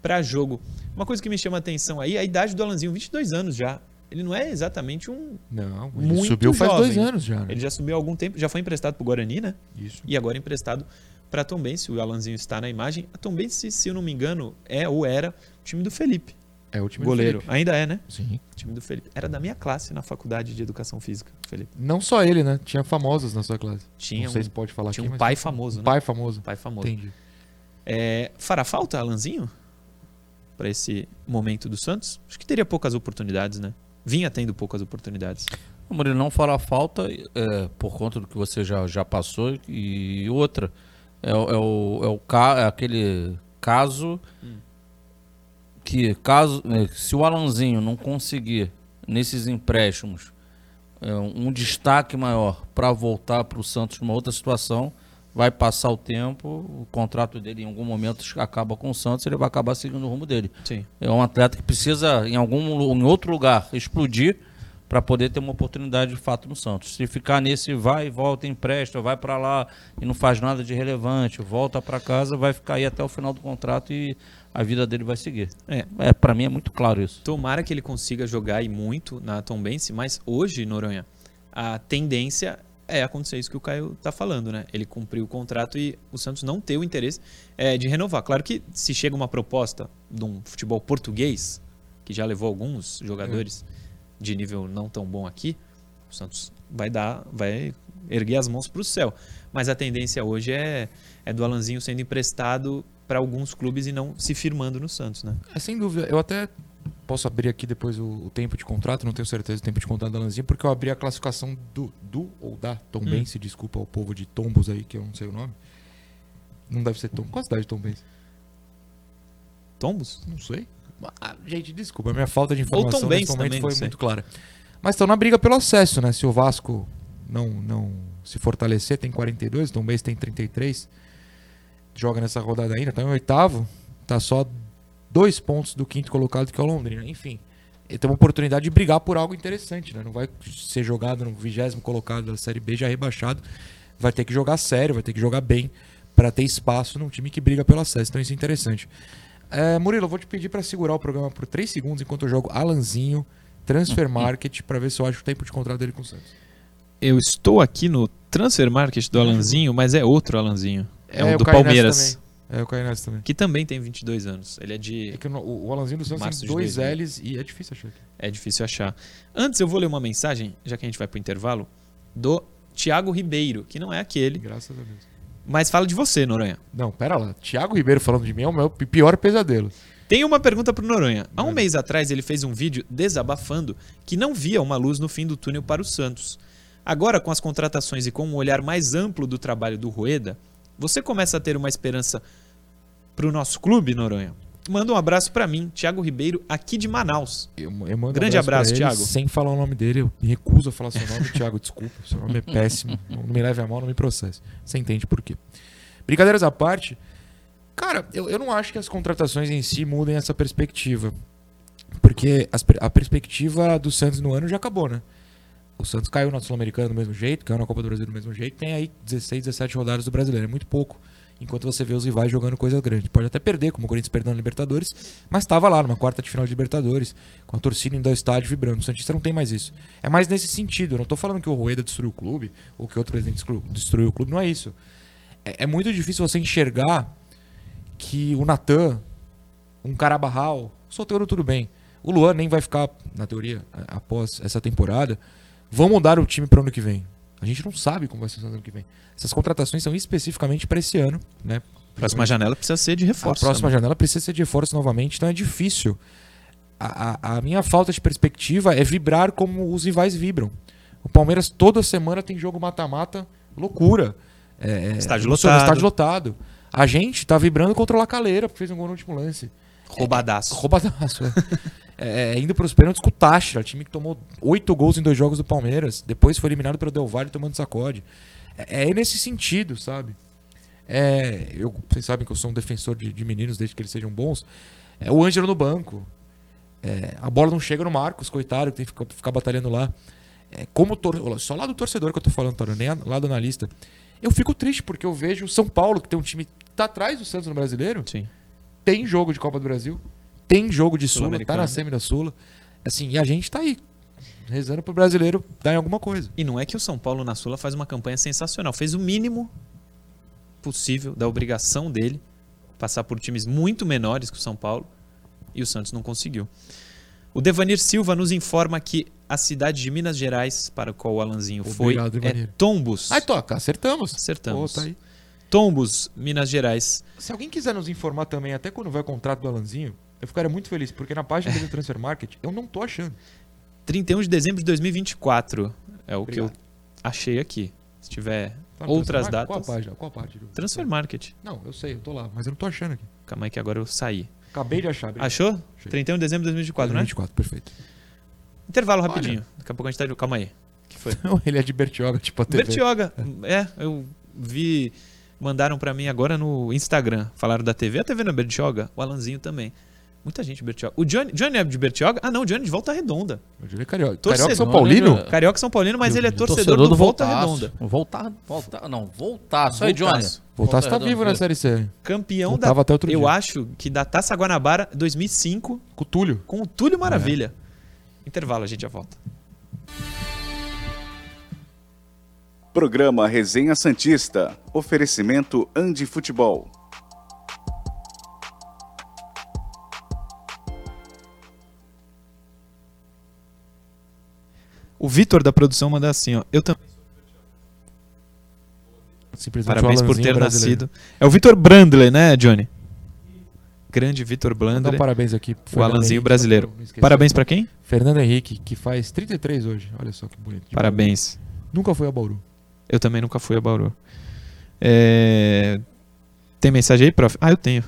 para jogo. Uma coisa que me chama a atenção aí, a idade do Alanzinho, 22 anos já. Ele não é exatamente um...
Não, ele
Muito
subiu faz
jovem.
dois anos já. né?
Ele já subiu há algum tempo, já foi emprestado para o Guarani, né?
Isso.
E agora emprestado para Tom Bense. O Alanzinho está na imagem. A Tom Bense, se eu não me engano, é ou era o time do Felipe,
É o time do
goleiro.
Felipe.
Ainda é, né?
Sim.
O time do Felipe. Era da minha classe na faculdade de educação física, Felipe.
Não só ele, né? Tinha famosos na sua classe.
Tinha
não sei
um-
se pode falar
Tinha
aqui,
um pai famoso,
um
né?
pai famoso.
Pai famoso.
Entendi.
É, fará falta Alanzinho para esse momento do Santos? Acho que teria poucas oportunidades, né? Vinha tendo poucas oportunidades.
O Murilo não fará falta é, por conta do que você já, já passou. E outra, é, o- é, o, é, o, ca- é aquele caso que, caso, é, se o Alanzinho não conseguir, nesses empréstimos, é, um destaque maior para voltar para o Santos numa outra situação, vai passar o tempo, o contrato dele em algum momento acaba com o Santos, ele vai acabar seguindo o rumo dele.
Sim.
É um atleta que precisa, em algum em outro lugar, explodir para poder ter uma oportunidade de fato no Santos. Se ficar nesse vai e volta, empresta, vai para lá e não faz nada de relevante, volta para casa, vai ficar aí até o final do contrato e a vida dele vai seguir.
É.
É, para mim é muito claro isso.
Tomara que ele consiga jogar e muito na Tombense, mas hoje, Noronha, a tendência é acontecer isso que o Caio tá falando, né? Ele cumpriu o contrato e o Santos não tem o interesse é, de renovar. Claro que se chega uma proposta de um futebol português, que já levou alguns jogadores de nível não tão bom aqui, o Santos vai dar, vai erguer as mãos para o céu. Mas a tendência hoje é, é do Alanzinho sendo emprestado para alguns clubes e não se firmando no Santos, né?
É sem dúvida. Eu até posso abrir aqui depois o, o tempo de contrato, não tenho certeza do tempo de contrato da Lanzinha, porque eu abri a classificação do, do ou da Tom
Hum.
Desculpa ao povo de Tombos aí, que eu não sei o nome. Não deve ser Tom. Qual a cidade de Tom Bense?
Tombos?
Não sei. Ah, gente, desculpa, a minha falta de informação
Tombense
nesse momento
também,
foi
não sei.
muito clara. Mas estão na briga pelo acesso, né? Se o Vasco não, não se fortalecer, tem 42, o Tom Bense tem 33. Joga nessa rodada ainda, tá em oitavo, tá só dois pontos do quinto colocado que é o Londrina. Enfim, ele tem uma oportunidade de brigar por algo interessante, né? Não vai ser jogado no vigésimo colocado da Série B já rebaixado. Vai ter que jogar sério, vai ter que jogar bem para ter espaço num time que briga pelo acesso. Então isso é interessante. É, Murilo, eu vou te pedir para segurar o programa por 3 segundos enquanto eu jogo Alanzinho, Transfer Market, para ver se eu acho o tempo de contrato dele com o Santos.
Eu estou aqui no Transfer Market do Alanzinho, mas é outro Alanzinho. É, o
o
do Palmeiras,
também. É, o Caio Neves também.
que também tem 22 anos. Ele é de
É que o, o Alanzinho do Santos tem dois
2000.
L's e é difícil achar.
É difícil achar. Antes eu vou ler uma mensagem, já que a gente vai pro intervalo, do Thiago Ribeiro, que não é aquele,
Graças a Deus.
mas fala de você, Noronha.
Não, pera lá. Thiago Ribeiro falando de mim é o meu pior pesadelo.
Tem uma pergunta pro Noronha. Há um
Manda.
mês atrás ele fez um vídeo desabafando que não via uma luz no fim do túnel para o Santos. Agora, com as contratações e com um olhar mais amplo do trabalho do Rueda, você começa a ter uma esperança pro nosso clube, Noronha? Manda um abraço pra mim, Thiago Ribeiro, aqui de Manaus.
Eu, eu mando
Grande abraço,
ele
Thiago.
Sem falar o nome dele, eu me recuso a falar seu nome, Thiago, desculpa. Seu nome é péssimo. Não me leve a mal, não me processe. Você entende por quê. Brincadeiras à parte, cara, eu, eu não acho que as contratações em si mudem essa perspectiva. Porque as a perspectiva do Santos no ano já acabou, né? O Santos caiu na Sul-Americana do mesmo jeito, caiu na Copa do Brasil do mesmo jeito, tem aí 16, 17 rodadas do brasileiro. É muito pouco. Enquanto você vê os rivais jogando coisa grande. Pode até perder, como o Corinthians perdeu na Libertadores, mas estava lá numa quarta de final de Libertadores, com a torcida indo ao estádio vibrando. O Santista não tem mais isso. É mais nesse sentido. Eu não tô falando que o Rueda destruiu o clube, ou que outro presidente destruiu- o clube, não é isso. É, é muito difícil você enxergar que o Natan, um Carabarral, solteiro tudo bem. O Luan nem vai ficar, na teoria, após essa temporada. Vão mudar o time para o ano que vem. A gente não sabe como vai ser o ano que vem. Essas contratações são especificamente para esse ano, né?
Próxima janela precisa ser de reforço.
A próxima
né?
janela precisa ser de reforço novamente, então é difícil. A, a- a minha falta de perspectiva é vibrar como os rivais vibram. O Palmeiras toda semana tem jogo mata-mata, loucura. É, é,
Estádio lotado.
Estádio lotado. A gente tá vibrando contra o Lacaleira, porque fez um gol no último lance.
Roubadaço.
Roubadaço. é. É, indo pros pênaltis com o Táchira, time que tomou oito gols em dois jogos do Palmeiras. Depois foi eliminado pelo Del Valle tomando sacode. É, é nesse sentido, sabe? É, eu, vocês sabem que eu sou um defensor de, de meninos desde que eles sejam bons. É o Ângelo no banco. É, a bola não chega no Marcos, coitado, que tem que ficar, ficar batalhando lá. É, como só lá do torcedor que eu tô falando, Taro, nem lá do analista. Eu fico triste porque eu vejo o São Paulo, que tem um time que tá atrás do Santos no brasileiro,
Sim.
Tem jogo de Copa do Brasil, tem jogo de Sula, tá na semi da Sula. Assim, e a gente tá aí, rezando pro brasileiro dar em alguma coisa.
E não é que o São Paulo na Sula faz uma campanha sensacional. Fez o mínimo possível da obrigação dele passar por times muito menores que o São Paulo e o Santos não conseguiu. O Devanir Silva nos informa que a cidade de Minas Gerais, para a qual o Alanzinho
Obrigado,
foi, é
Devanir.
Tombos.
Ai, toca, acertamos.
Acertamos.
Tá aí.
Tombos, Minas Gerais.
Se alguém quiser nos informar também, até quando vai o contrato do Alanzinho, eu ficaria muito feliz, porque na página do Transfer Market, eu não tô achando.
31 de dezembro de 2024 é o que eu
Obrigado.
achei aqui. Se tiver
Tá
outras datas.
Qual página? Qual parte? do-
Transfer Market.
Não, eu sei, eu tô lá, mas eu não tô achando aqui.
Calma aí que agora eu saí.
Acabei de achar. obrigado.
Achou?
Achei.
31 de dezembro de 2024, né?
24, perfeito.
Intervalo rapidinho. Daqui a pouco a gente tá de... Calma aí. que foi?
Não, ele é de Bertioga, tipo a TV.
Bertioga. É, eu vi... Mandaram pra mim agora no Instagram. Falaram da TV. A TV não é Bertioga? O Alanzinho também. Muita gente de Bertioga. O Johnny, Johnny é de Bertioga? Ah, não. O Johnny é de Volta Redonda.
Ele é carioca.
Torcedor,
Carioca São
né,
Paulino?
meu?
Carioca São Paulino, mas ele é torcedor, do, Volta Redonda.
Voltar, voltar, não, voltar. Só aí, Johnny.
Voltar tá
Redonda,
vivo na? Série C.
Campeão
Voltava
da...
até outro
Eu
dia.
acho que da Taça Guanabara 2005
Com o Túlio.
com o Túlio Maravilha. Intervalo, a gente já volta.
Programa Resenha Santista. Oferecimento Andi Futebol.
O Vitor da produção manda assim, ó. Eu também. Parabéns
o
por ter
brasileiro.
nascido. É o Vitor Brandler, né, Johnny? Grande Vitor
dar um
Brandler.
parabéns aqui. pro
O
Fernando
Alanzinho
Henrique,
brasileiro. Parabéns pra quem?
Fernando Henrique, que faz 33 hoje. Olha só que bonito.
Parabéns.
Bauru. Nunca foi a Bauru.
Eu também nunca fui a Bauru. É, Tem mensagem aí, prof? Ah, eu tenho.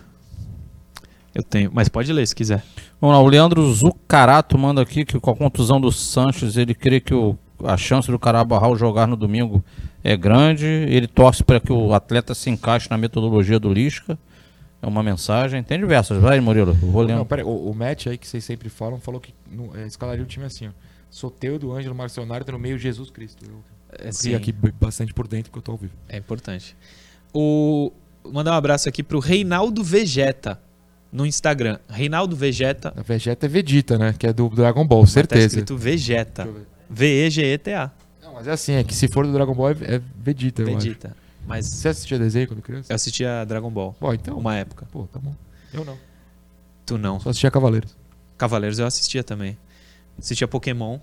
Eu tenho, mas pode ler se quiser.
Vamos lá, o Leandro Zucarato manda aqui que com a contusão do Sanches, ele crê que o- a chance do Carabarral jogar no domingo é grande, ele torce para que o atleta se encaixe na metodologia do Lisca. É uma mensagem, tem diversas. Vai, Murilo, eu vou lendo.
Não, pera, o, o Matt aí que vocês sempre falam falou que não, é, escalaria o time assim, ó. Soteudo, Ângelo, Marcionário, tá no meio Jesus Cristo. Eu
É,
fui aqui b- bastante por dentro que eu tô ao vivo.
É importante. O mandar um abraço aqui pro Reinaldo Vegeta no Instagram. Reinaldo Vegeta.
A Vegeta é Vegeta, né? Que é do Dragon Ball,
mas Tá
certeza.
escrito Vegeta. V-E-G-E-T-A.
Não, mas é assim, é que se for do Dragon Ball é, é Vegeta, eu acho.
Vegeta. Mas
Você assistia desenho quando criança?
eu assistia Dragon Ball.
Bom, então.
Uma época.
Pô, tá bom. Eu não.
Tu não.
Só assistia Cavaleiros.
Cavaleiros eu assistia também. Assistia Pokémon.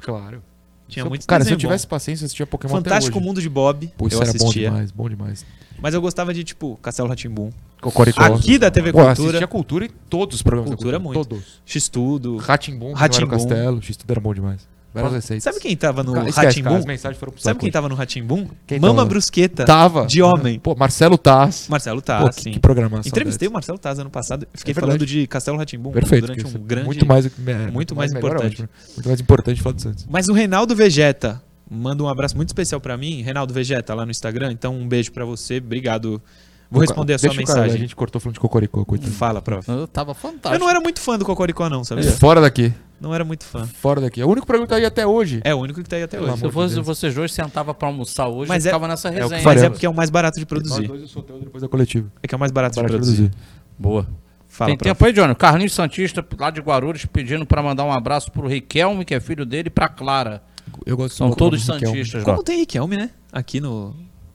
Claro.
Tinha
eu-
muito
Cara, se eu tivesse paciência, eu assistia
bom.
Pokémon
Fantástico. Mundo de Bob.
Pô, isso
eu
era bom
assistia.
demais, bom demais.
Mas eu gostava de, tipo, Castelo Ratimbum.
Cocoricó.
Aqui da TV
Pô, eu
Cultura.
assistia Cultura em todos os programas
Cultura
da
muito.
Todos.
X-Tudo.
Ratimbum. Castelo. X-Tudo era bom demais. Várias receitas.
Sabe quem tava no Ratimbum?
as mensagens foram pro
Sabe quem tava no Ratimbum? Mama
tava?
Brusqueta.
Tava.
De homem.
Pô, Marcelo Taz.
Marcelo
Pô,
Taz,
que,
sim.
que programação.
Entrevistei o. Marcelo Taz ano passado. Fiquei
É
falando de Castelo Ratimbum
Perfeito.
durante um grande.
Muito mais, é,
muito mais
melhor,
importante.
Muito mais importante falar do Santos.
Mas o Reinaldo Vegeta manda um abraço muito especial pra mim, Reinaldo Vegeta, lá no Instagram. Então, um beijo pra você. Obrigado. Vou responder a sua
Deixa o cara,
mensagem.
a gente cortou falando de Cocoricó, coitado.
Fala, prof.
Eu tava fantástico.
Eu não era muito fã do Cocoricó, não, sabia?
Fora daqui.
Não era muito fã.
Fora daqui. É o único programa que tá aí até hoje.
É o único que tá aí até
Pelo
hoje.
Se
de
fosse vocês dois sentava pra almoçar hoje,
Mas
eu
é-
ficava nessa
é
resenha.
Mas
faremos.
é porque é o mais barato de
Nós
produzir.
dois, o Soteldo, depois da coletiva.
É que é o mais barato de produzir.
produzir.
Boa.
Fala,
Tem
prof.
tempo aí, Johnny? Carlinhos Santista, lá de Guarulhos, pedindo pra mandar um abraço pro Riquelme, que é filho dele, e pra Clara.
Eu gosto
São
do
todos santistas lá.
Como tem Riquelme, né? Aqui no,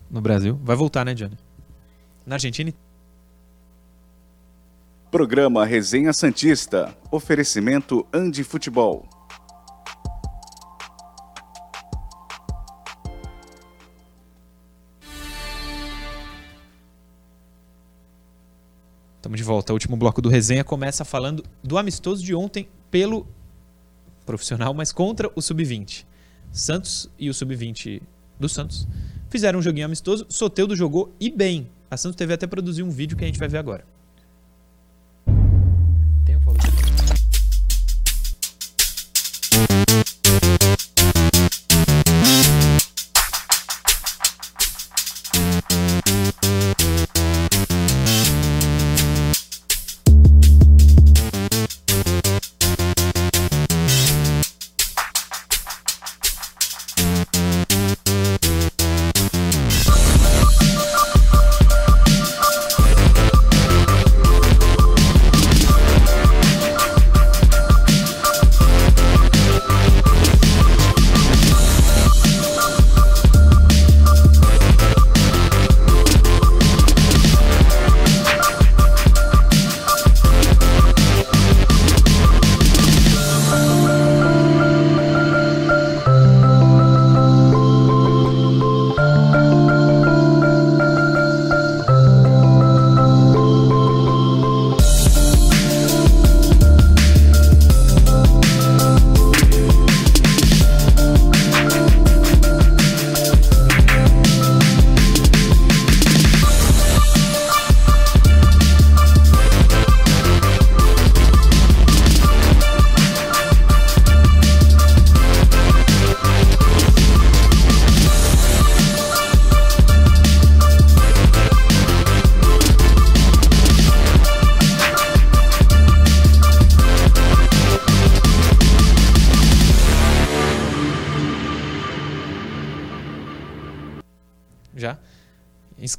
no Brasil. Vai voltar, né, Johnny? Na Argentina.
Programa Resenha Santista. Oferecimento Andi Futebol.
Estamos de volta. O último bloco do resenha começa falando do amistoso de ontem pelo profissional, mas contra o Sub-20. Santos e o Sub-20 do Santos fizeram um joguinho amistoso. Soteudo jogou e bem. A Santos teve até produzir um vídeo que a gente vai ver agora.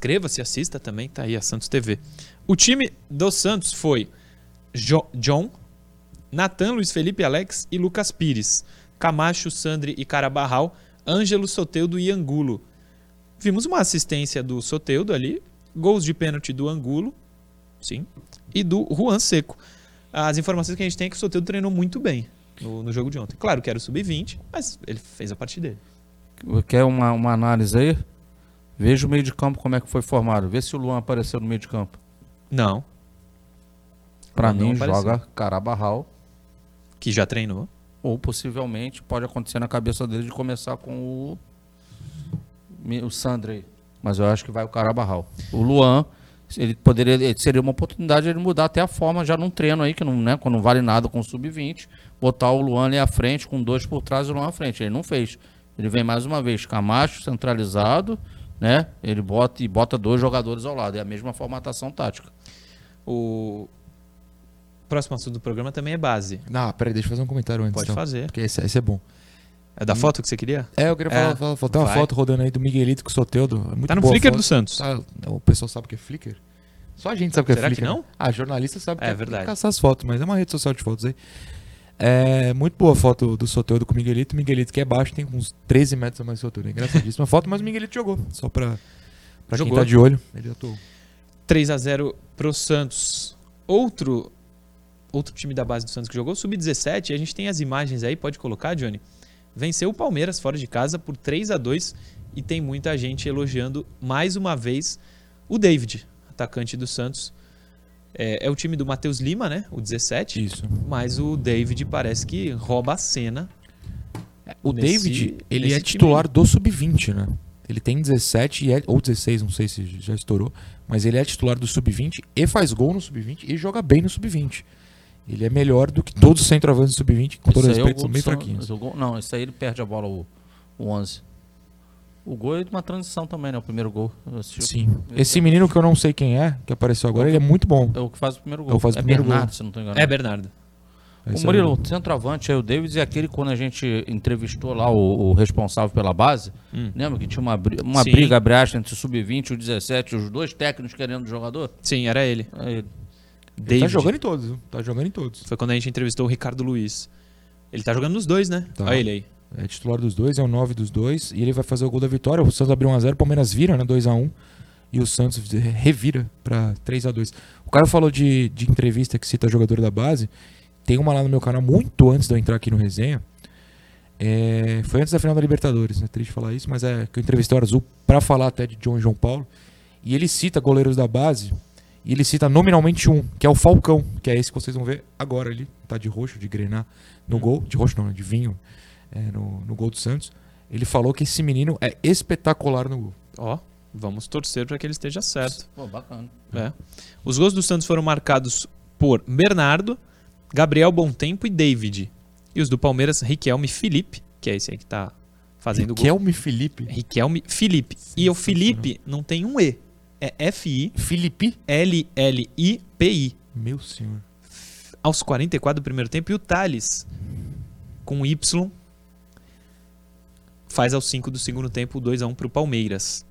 Inscreva-se, assista também, tá aí a Santos TV. O time do Santos foi Jo- John, Natan, Luiz Felipe Alex e Lucas Pires. Camacho, Sandri e Carabarral, Ângelo, Soteudo e Angulo. Vimos uma assistência do Soteudo ali, gols de pênalti do Angulo, sim, e do Juan Seco. As informações que a gente tem é que o Soteudo treinou muito bem no, no jogo de ontem. Claro que era o sub-20, mas ele fez a parte dele.
Quer uma, uma análise aí? Veja o meio de campo como é que foi formado. Vê se o Luan apareceu no meio de campo.
Não,
Pra
Não
mim,
apareceu.
joga Carabarral.
que já treinou.
Ou possivelmente pode acontecer na cabeça dele de começar com o, o Sandrei. Mas eu acho que vai o Carabarral. O Luan, ele poderia, ele- seria uma oportunidade de ele mudar até a forma já num treino aí, que não, né, quando não vale nada com o sub-20, botar o Luan ali à frente, com dois por trás e o Luan à frente. Ele não fez. Ele vem mais uma vez, Camacho centralizado, né? Ele bota e bota dois jogadores ao lado. É a mesma formatação tática.
O próximo assunto do programa também é base.
Não, peraí, deixa eu fazer um comentário antes.
Pode
então,
fazer.
Porque esse, esse é bom.
É da foto que você queria?
É, eu queria
É,
falar, falar, falar- tem uma
vai.
foto rodando aí do Miguelito com o Soteudo. É muito
Tá no Flickr
foto.
do Santos.
Tá, o pessoal sabe o que é Flickr? Só a gente sabe o que
Será
é
que
Flickr.
não?
né? Ah, jornalista sabe
É
que
verdade.
caçar as fotos, mas é uma rede social de fotos aí. É muito boa a foto do Soteudo com o Miguelito. O Miguelito que é baixo, tem uns 13 metros a mais que o Soteudo. É engraçadíssima foto, mas o Miguelito jogou. Só pra, pra quem
Jogou.
tá de olho. Ele atuou.
3 a 0 pro Santos. Outro outro time da base do Santos que jogou, sub-17, a gente tem as imagens aí, pode colocar, Johnny. Venceu o Palmeiras fora de casa por 3 a 2 e tem muita gente elogiando mais uma vez o David, atacante do Santos. É, é o time do Matheus Lima, né? O 17.
Isso.
Mas o David parece que rouba a cena.
O
Nesse-
David, ele é
time
titular do Sub-20, né? Ele tem 17 e é, ou 16, não sei se já estourou, mas ele é titular do Sub-20 e faz gol no Sub-20 e joga bem no Sub-20. Ele é melhor do que todos os centroavantes do Sub-20, com todo
é
respeito, são
San-
fraquinhos.
gol- não, esse aí ele perde a bola, o, o 11. O gol é de uma transição também, né? O primeiro gol. O-
Sim. Esse menino que eu não sei quem é, que apareceu agora, ele é muito bom.
É o que faz o primeiro
É
gol.
o que faz o primeiro
Bernardo,
gol.
se não estou enganado.
É, Bernardo.
Esse
O
é
Murilo, o centroavante aí, o Davis, é aquele quando a gente entrevistou lá o, o responsável pela base.
Hum.
Lembra que tinha uma, uma
Sim.
briga abre entre o sub-20 e o 17, os dois técnicos querendo o jogador?
Sim, era ele.
É ele.
Tá jogando em todos? Tá jogando em todos.
Foi quando a gente entrevistou o Ricardo Luiz. Ele tá jogando nos dois, né?
Tá.
Olha ele aí.
É titular dos dois, é o 9 dos dois. E ele vai fazer o gol da vitória. O Santos abriu 1x0, o Palmeiras vira, né? 2x1. E o Santos revira pra 3x2. O cara falou de, de entrevista que cita jogador da base. Tem uma lá no meu canal, muito antes de eu entrar aqui no resenha. É, foi antes da final da Libertadores, né? Triste falar isso, mas é que eu entrevistei o Azul pra falar até de John e João Paulo. E ele cita goleiros da base. E ele cita nominalmente um, que é o Falcão, que é esse que vocês vão ver agora ali. Tá de roxo, de grená no gol. De roxo não, né? de vinho é, no, no gol do Santos. Ele falou que esse menino é espetacular no gol.
Ó, vamos torcer para que ele esteja certo.
Pô, bacana.
É. Os gols do Santos foram marcados por Bernardo, Gabriel Bontempo e David. E os do Palmeiras, Riquelme e Felipe, que é esse aí que tá fazendo o gol.
Felipe.
Riquelme Felipe. E o Felipe não tem um E. É
Felipe?
F-I-L-L-I-P-I.
Meu senhor.
Aos 44 do primeiro tempo. E o Thales, com Y, faz aos 5 do segundo tempo, 2x1 pro Palmeiras.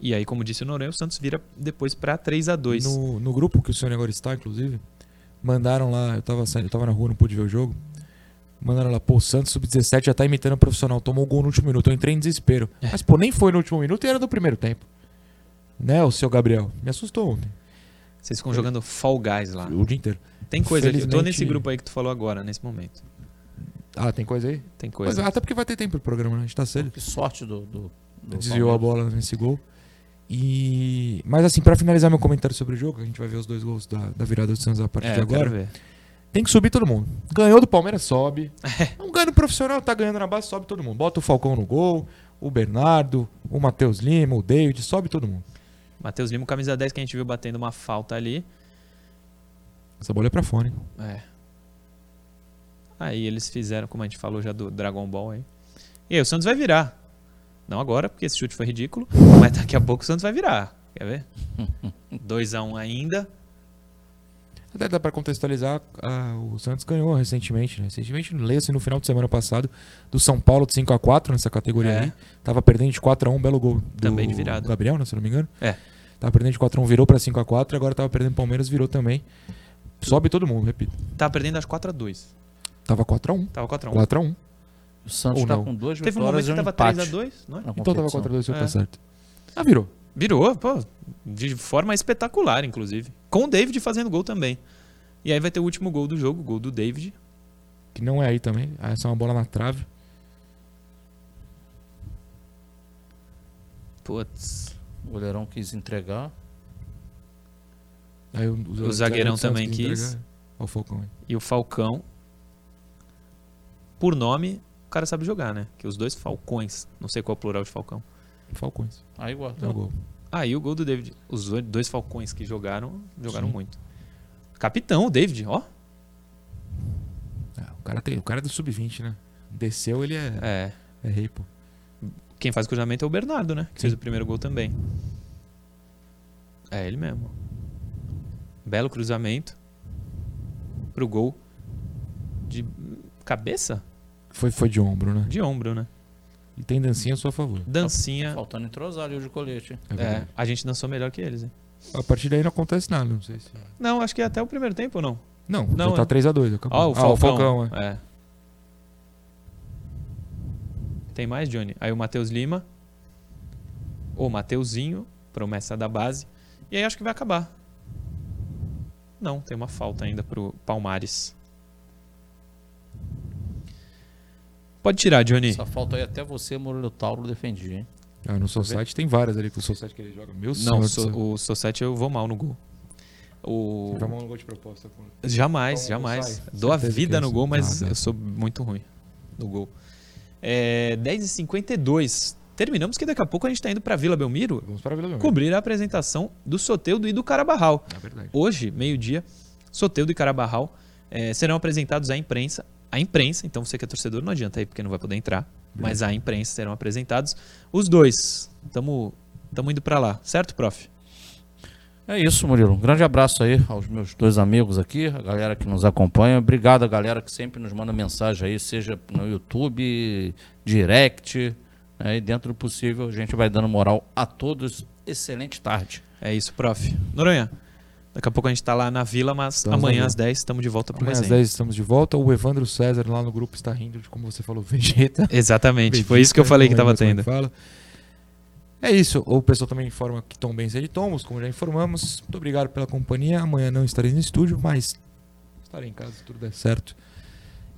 E aí, como disse o Noronha, o Santos vira depois pra 3x2.
No, no grupo que o senhor agora está, inclusive, mandaram lá, eu tava, saindo- eu tava na rua, não pude ver o jogo. Mandaram lá, pô, o Santos Sub-17 já tá imitando o profissional, tomou o gol no último minuto. Eu entrei em desespero.
É.
Mas, pô, nem foi no último minuto e era do primeiro tempo. Né, o seu Gabriel? Me assustou ontem,
Vocês ficam jogando Fall Guys lá.
o dia inteiro.
Tem coisa aqui. Eu tô
Felizmente-
nesse grupo aí que tu falou agora, nesse momento.
Ah, tem coisa aí?
Tem
Mas,
coisa.
até porque vai ter tempo pro programa, né? A gente tá cedo.
Que sorte do. do, do
Desviou a bola nesse gol. E... Mas assim, pra finalizar meu comentário sobre o jogo, a gente vai ver os dois gols da, da virada do Santos a partir
é,
de agora.
ver.
Tem que subir todo mundo. Ganhou do Palmeiras, sobe. Um ganho profissional, tá ganhando na base, sobe todo mundo. Bota o Falcão no gol, o Bernardo, o Matheus Lima, o David, sobe todo mundo.
Matheus Lima, camisa 10, que a gente viu batendo uma falta ali.
Essa bola é pra fora, hein?
É. Aí eles fizeram, como a gente falou já do Dragon Ball aí. E aí, o Santos vai virar. Não agora, porque esse chute foi ridículo. Mas daqui a pouco o Santos vai virar. Quer ver? 2x1 ainda.
Até dá pra contextualizar, ah, o Santos ganhou recentemente, né? Recentemente, leia-se no final de semana passado, do São Paulo de 5x4 nessa categoria
É.
aí. Tava perdendo de 4x1, belo gol. Do
Também de virada.
Gabriel, né, se eu não me engano.
É.
Tava perdendo de 4x1, virou pra 5x4, agora tava perdendo Palmeiras, virou também. Sobe todo mundo, repito.
Tava perdendo as 4x2.
Tava 4x1.
Tava 4x1.
4x1.
O Santos
Ou
tá
não.
com duas
Teve um momento que tava
empate.
3x2, não é?
Então tava
competição.
4x2, se eu tá certo. Ah, virou.
Virou, pô. De forma espetacular, inclusive. Com o David fazendo gol também. E aí vai ter o último gol do jogo, o gol do David.
Que não é aí também. Ah, Essa é uma bola na trave.
Putz.
O goleirão quis entregar.
Aí o,
O zagueirão
do Santos
também quis.
entregar. O Falcão aí.
E o Falcão, por nome, o cara sabe jogar, né? Que os dois Falcões. Não sei qual é o plural de Falcão.
Falcões.
Aí
É o gol.
Ah, e o gol do David. Os dois- Falcões que jogaram, jogaram
Sim.
muito. Capitão, o David, ó.
É, o, cara tem, o cara é do sub-20, né? Desceu, ele é,
É.
Errei, pô.
Quem faz o cruzamento é o Bernardo, né? Que
Sim.
fez o primeiro gol também. É ele mesmo. Belo cruzamento. Pro gol. De cabeça?
Foi, foi de ombro, né?
De ombro, né?
E tem dancinha a seu favor.
Dancinha.
Faltando entrosar ali o de colete.
É
É,
verdade.
a gente dançou melhor que eles, hein?
A partir daí não acontece nada, não sei se.
Não, acho que até o primeiro tempo não.
Não,
Não,
já tá
é.
3x2. Acabou.
Ó, o
Ah,
Falcão.
o Falcão, é.
é. Tem mais, Johnny? Aí o Matheus Lima. O Mateuzinho, promessa da base. E aí acho que vai acabar. Não, tem uma falta ainda pro Palmares. Pode tirar, Johnny.
Essa falta aí até você, Murilo Tauro, defendia, hein?
Ah, no Society tem várias ali, que o Society que ele joga. Meu
Não,
senhor.
so, o Sossete eu vou mal no gol. O...
Você joga um gol de proposta. pô.
Jamais,
Então,
jamais.
sai.
Dou a vida no
é
gol, mas
Ah,
eu sou muito ruim no gol. É, 10h52. Terminamos que daqui a pouco a gente tá indo pra Vila Belmiro
Vamos para a Vila Belmiro.
cobrir a apresentação do Soteudo e do Carabarral.
É verdade.
Hoje, meio-dia, Soteudo e Carabarral eh, serão apresentados à imprensa. A imprensa, então você que é torcedor não adianta aí porque não vai poder entrar, mas a imprensa serão apresentados os dois. Tamo, tamo indo pra lá, certo, prof?
É isso, Murilo. Um grande abraço aí aos meus dois amigos aqui, a galera que nos acompanha. Obrigado a galera que sempre nos manda mensagem aí, seja no YouTube, direct. Né? E dentro do possível, a gente vai dando moral a todos. Excelente tarde.
É isso, prof. Noronha, daqui a pouco a gente tá lá na vila, mas
Estamos
amanhã às 10 estamos de volta pro
Amanhã às
resenha.
10 estamos de volta. O Evandro César lá no grupo está rindo de como você falou, Vegeta.
Exatamente, foi isso que eu falei que
Não
tava
lembro como
tendo.
fala. É isso. O pessoal também informa que Tom Benz é de Tomos, como já informamos. Muito obrigado pela companhia. Amanhã não estarei no estúdio, mas estarei em casa se tudo der certo.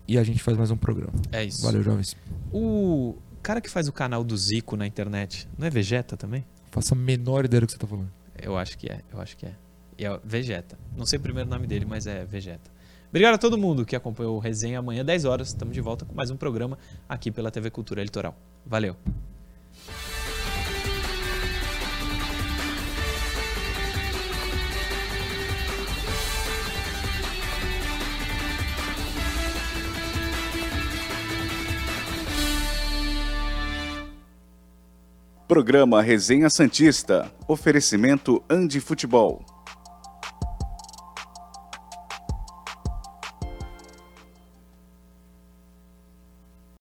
E a gente faz mais um programa.
É isso.
Valeu, jovens.
O cara que faz o canal do Zico na internet, não é Vegeta também?
Faça a menor ideia do que você tá falando.
Eu acho que é, eu acho que é. E é Vegeta. Não sei o primeiro nome dele, mas é Vegeta. Obrigado a todo mundo que acompanhou o resenha. Amanhã, 10 horas, estamos de volta com mais um programa aqui pela TV Cultura Litoral. Valeu.
Programa Resenha Santista. Oferecimento Andi Futebol.